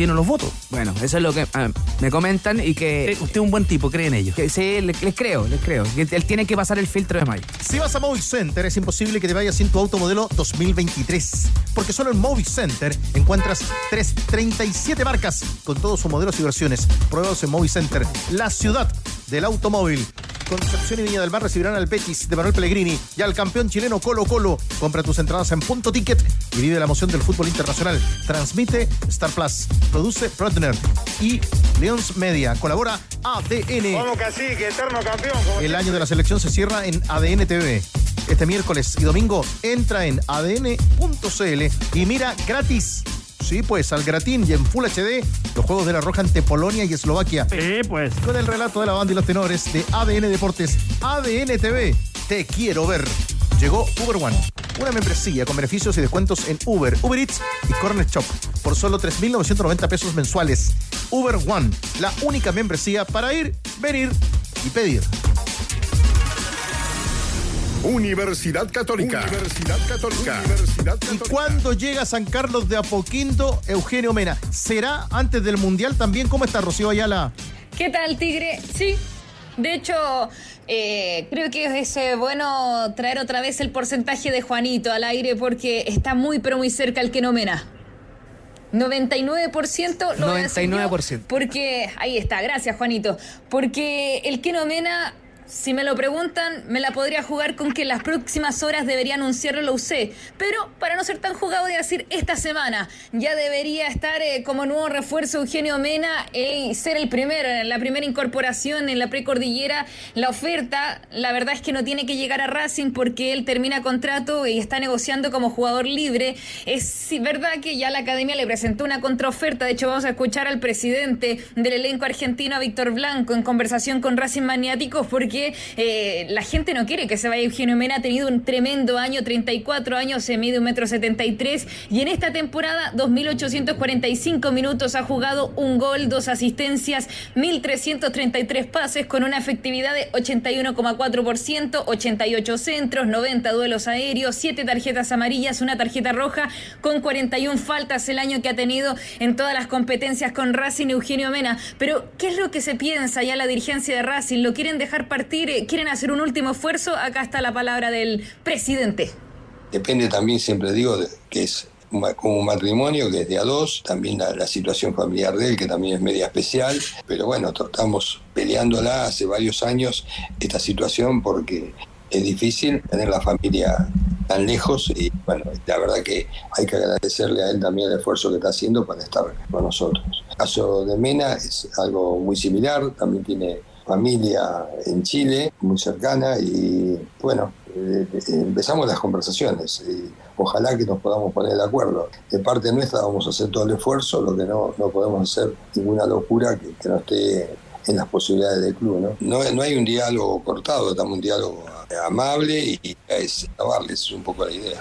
tiene los votos.
Bueno, eso es lo que ah, me comentan y que
Eh, Usted es un buen tipo, cree en ellos.
Que sí, le- les, creo, les creo. Que él tiene que pasar el filtro de Mayo.
Si vas a Movic Center, es imposible que te vayas sin tu auto modelo 2023. Porque solo en Movic Center encuentras 337 marcas con todos sus modelos y versiones. Pruebados en Movic Center, la ciudad del automóvil. Concepción y Viña del Mar recibirán al Betis de Manuel Pellegrini y al campeón chileno Colo Colo. Compra tus entradas en punto ticket y vive la emoción del fútbol internacional. Transmite Star Plus. Produce Prodner y Leons Media. Colabora ADN.
Vamos cacique, eterno campeón.
El año de la selección se cierra en ADN TV. Este miércoles y domingo entra en adn.cl y mira gratis. Sí, pues al gratín y en Full HD los Juegos de la Roja ante Polonia y Eslovaquia.
Sí, pues.
Con el relato de la banda y los tenores de ADN Deportes, ADN TV. Te quiero ver. Llegó Uber One, una membresía con beneficios y descuentos en Uber, Uber Eats y Corner Shop por solo 3.990 pesos mensuales. Uber One, la única membresía para ir, venir y pedir.
Universidad Católica. Universidad Católica. Universidad
¿Y cuándo llega San Carlos de Apoquindo, Eugenio Mena? ¿Será antes del Mundial también? ¿Cómo está Rocío Ayala?
¿Qué tal, Tigre? Sí. De hecho, eh, creo que es eh, bueno traer otra vez el porcentaje de Juanito al aire porque está muy, pero muy cerca el que no mena. 99% lo voy a decir yo,
99%.
Porque, ahí está, gracias Juanito. Porque el que no mena, si me lo preguntan, me la podría jugar con que las próximas horas debería anunciarlo la UC. Pero para no ser tan jugado, voy a decir esta semana ya debería estar eh, como nuevo refuerzo Eugenio Mena y ser el primero, la primera incorporación en la precordillera. La oferta, la verdad es que no tiene que llegar a Racing porque él termina contrato y está negociando como jugador libre. Es verdad que ya la academia le presentó una contraoferta. De hecho, vamos a escuchar al presidente del elenco argentino, Víctor Blanco, en conversación con Racing Maniáticos porque eh, la gente no quiere que se vaya Eugenio Mena. Ha tenido un tremendo año, 34 años, se mide un metro 73 y en esta temporada 2.845 minutos ha jugado un gol, dos asistencias, 1.333 pases con una efectividad de 81,4%, 88 centros, 90 duelos aéreos, 7 tarjetas amarillas, una tarjeta roja con 41 faltas el año que ha tenido en todas las competencias con Racing Eugenio Mena. Pero, ¿qué es lo que se piensa ya la dirigencia de Racing? ¿Lo quieren dejar partir? Eh, ¿Quieren hacer un último esfuerzo? Acá está la palabra del presidente.
Depende también, siempre digo, que es como un matrimonio que es de a dos, también la, la situación familiar de él, que también es media especial, pero bueno, estamos peleándola hace varios años esta situación porque es difícil tener la familia tan lejos y bueno, la verdad que hay que agradecerle a él también el esfuerzo que está haciendo para estar con nosotros. El caso de Mena es algo muy similar, también tiene familia en Chile, muy cercana, y bueno, eh, eh, empezamos las conversaciones. Y ojalá que nos podamos poner de acuerdo. De parte nuestra vamos a hacer todo el esfuerzo, lo que no, no podemos hacer ninguna locura que, no esté en las posibilidades del club. ¿no? No, no hay un diálogo cortado, estamos un diálogo amable y es grabarles un poco la idea.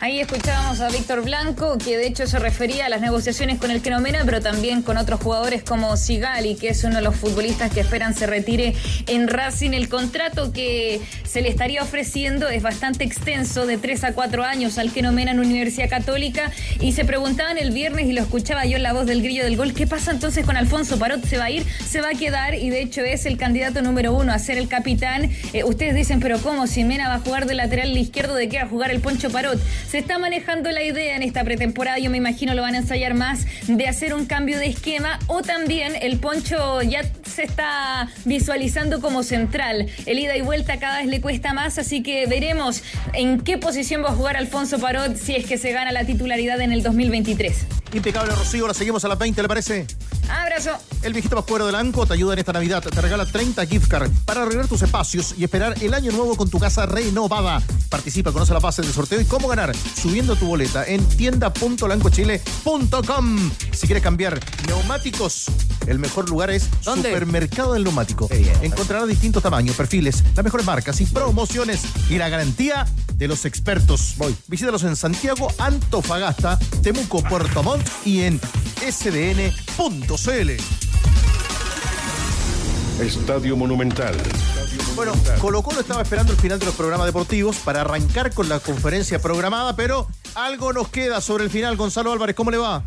Ahí escuchábamos a Víctor Blanco, que de hecho se refería a las negociaciones con el Kenomena, pero también con otros jugadores como Sigali, que es uno de los futbolistas que esperan se retire en Racing. El contrato que se le estaría ofreciendo es bastante extenso, de 3 a 4 años al Kenomena en Universidad Católica. Y se preguntaban el viernes, y lo escuchaba yo en la voz del grillo del gol, ¿qué pasa entonces con Alfonso Parot? ¿Se va a ir? ¿Se va a quedar? Y de hecho es el candidato número uno a ser el capitán. Eh, ustedes dicen, pero ¿cómo? Si Mena va a jugar de lateral izquierdo, ¿de qué va a jugar el Poncho Parot? Se está manejando la idea en esta pretemporada, yo me imagino lo van a ensayar más, de hacer un cambio de esquema o también el Poncho ya se está visualizando como central. El ida y vuelta cada vez le cuesta más, así que veremos en qué posición va a jugar Alfonso Parot si es que se gana la titularidad en el 2023.
Impecable, Rocío. La seguimos a las 20, ¿le parece?
Abrazo.
El viejito Pascuero del ANCO te ayuda en esta Navidad. Te regala 30 gift cards para arreglar tus espacios y esperar el año nuevo con tu casa renovada. Participa, conoce la base del sorteo y cómo ganar subiendo tu boleta en tienda.lancochile.com. Si quieres cambiar neumáticos, el mejor lugar es
¿Dónde?
Supermercado del Neumático. Encontrarás distintos tamaños, perfiles, las mejores marcas y promociones y la garantía de los expertos. Voy. Visítalos en Santiago, Antofagasta, Temuco, Puerto Montt y en sdn.cl.
Estadio Monumental.
Bueno, Colo Colo estaba esperando el final de los programas deportivos para arrancar con la conferencia programada, pero algo nos queda sobre el final. Gonzalo Álvarez, ¿cómo le va?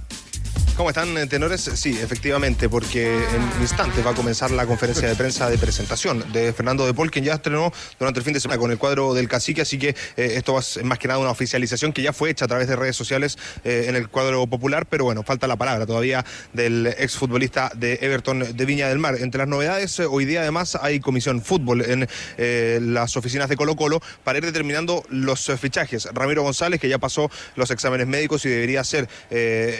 ¿Cómo están, eh, tenores? Sí, efectivamente, porque en instantes va a comenzar la conferencia de prensa de presentación de Fernando de Paul, quien ya estrenó durante el fin de semana con el cuadro del cacique, así que eh, esto va a más que nada una oficialización que ya fue hecha a través de redes sociales eh, en el cuadro popular, pero bueno, falta la palabra todavía del exfutbolista de Everton de Viña del Mar. Entre las novedades, hoy día además hay comisión fútbol en las oficinas de Colo Colo para ir determinando los fichajes. Ramiro González, que ya pasó los exámenes médicos y debería ser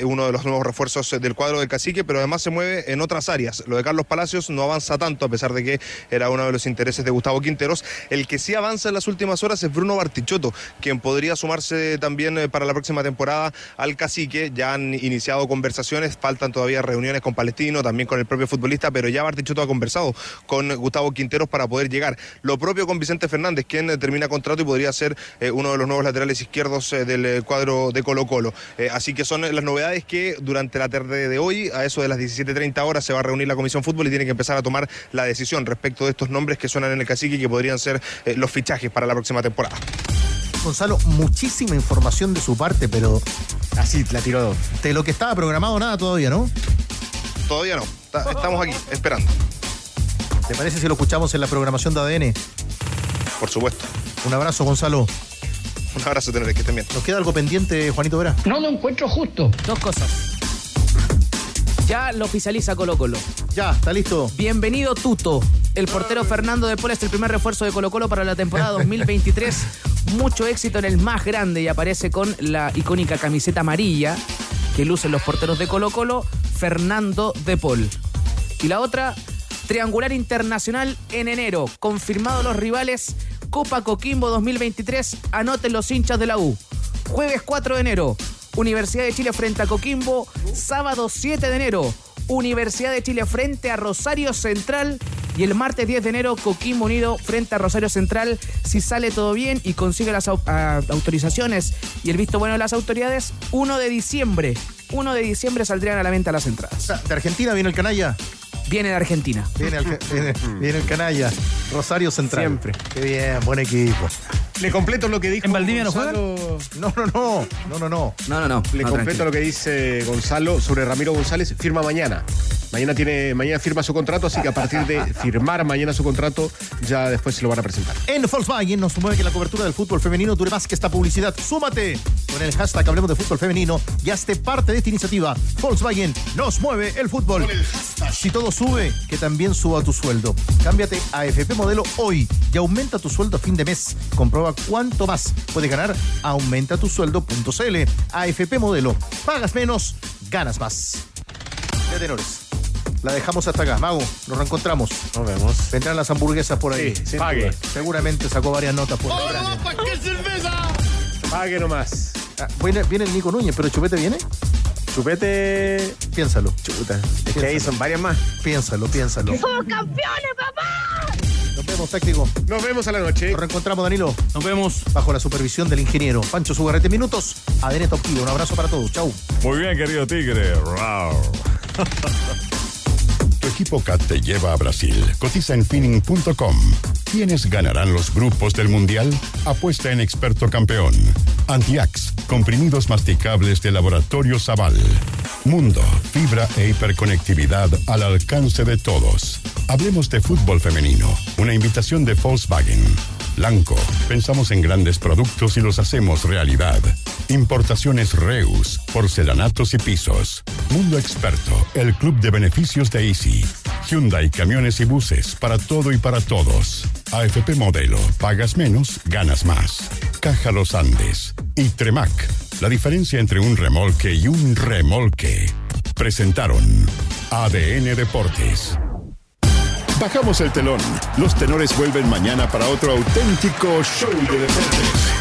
uno de los nuevos refuerzos del cuadro del cacique, pero además se mueve en otras áreas. Lo de Carlos Palacios no avanza tanto, a pesar de que era uno de los intereses de Gustavo Quinteros. El que sí avanza en las últimas horas es Bruno Bartichotto, quien podría sumarse también eh, para la próxima temporada al cacique. Ya han iniciado conversaciones, faltan todavía reuniones con Palestino, también con el propio futbolista, pero ya Bartichotto ha conversado con Gustavo Quinteros para poder llegar. Lo propio con Vicente Fernández, quien eh, termina contrato y podría ser eh, uno de los nuevos laterales izquierdos eh, del eh, cuadro de Colo Colo. Eh, así que son eh, las novedades que durante la tarde de hoy, a eso de las 17.30 horas, se va a reunir la Comisión Fútbol y tiene que empezar a tomar la decisión respecto de estos nombres que suenan en el cacique y que podrían ser eh, los fichajes para la próxima temporada.
Gonzalo, muchísima información de su parte, pero.
Así, la tiró.
De lo que estaba programado, nada todavía, ¿no?
Todavía no, Ta- estamos aquí, esperando.
¿Te parece si lo escuchamos en la programación de ADN?
Por supuesto.
Un abrazo, Gonzalo.
Un abrazo, tener que estén bien.
¿Nos queda algo pendiente, Juanito Vera?
No lo encuentro justo. Dos cosas. Ya lo oficializa Colo Colo.
Ya, está listo.
Bienvenido Tuto. El portero Fernando de Paul es el primer refuerzo de Colo Colo para la temporada 2023. Mucho éxito en el más grande y aparece con la icónica camiseta amarilla que lucen los porteros de Colo Colo, Fernando de Paul. Y la otra, triangular internacional en enero. Confirmado los rivales, Copa Coquimbo 2023. Anoten los hinchas de la U. Jueves 4 de enero, Universidad de Chile frente a Coquimbo. Sábado 7 de enero, Universidad de Chile frente a Rosario Central. Y el martes 10 de enero, Coquimbo Unido frente a Rosario Central. Si sale todo bien y consigue las au- ah, autorizaciones y el visto bueno de las autoridades, 1 de diciembre. 1 de diciembre saldrían a la venta las entradas.
¿De Argentina viene el canalla?
Viene de Argentina.
Viene el, viene, viene el canalla. Rosario Central.
Siempre.
Qué bien, buen equipo.
Le completo lo que dijo
¿En Valdivia no
Gonzalo.
No, no, no. No, no, no.
No, no, no.
Le
No,
completo
tranquilo.
lo que dice Gonzalo sobre Ramiro González. Firma mañana. Mañana tiene, mañana firma su contrato, así que a partir de firmar mañana su contrato, ya después se lo van a presentar.
En Volkswagen nos mueve que la cobertura del fútbol femenino dure más que esta publicidad. Súmate con el hashtag Hablemos de Fútbol Femenino y hazte parte de esta iniciativa. Volkswagen nos mueve el fútbol. Si todo sube, que también suba tu sueldo. Cámbiate a FP Modelo hoy y aumenta tu sueldo a fin de mes. Comprueba cuánto más puedes ganar. Aumenta tu sueldo.cl. AFP Modelo. Pagas menos, ganas más. Ya tenores. La dejamos hasta acá. Mago, nos reencontramos.
Nos vemos.
Vendrán las hamburguesas por ahí.
Sí,
sin
pague.
duda. Seguramente sacó varias notas por ahí.
Pague nomás.
Ah, viene, viene el Nico Núñez, pero Chupete viene.
Chupete.
Piénsalo.
Chuta. Es que ahí son varias más.
Piénsalo, piénsalo.
¡Somos campeones, papá!
Nos vemos, táctico.
Nos vemos a la noche.
Nos reencontramos, Danilo.
Nos vemos.
Bajo la supervisión del ingeniero Pancho Sugarrete Minutos. ADN Top. Un abrazo para todos. Chau.
Muy bien, querido Tigre. Rau. Equipo CAT te lleva a Brasil. Cotiza en finning.com. ¿Quiénes ganarán los grupos del Mundial? Apuesta en experto campeón. Antiax, comprimidos masticables de laboratorio Zaval. Mundo, fibra e hiperconectividad al alcance de todos. Hablemos de fútbol femenino. Una invitación de Volkswagen. Blanco, pensamos en grandes productos y los hacemos realidad. Importaciones Reus, porcelanatos y pisos. Mundo Experto, el club de beneficios de Easy. Hyundai, camiones y buses, para todo y para todos. AFP Modelo, pagas menos, ganas más. Caja Los Andes. Y Tremac, la diferencia entre un remolque y un remolque. Presentaron ADN Deportes. Bajamos el telón. Los tenores vuelven mañana para otro auténtico show de deportes.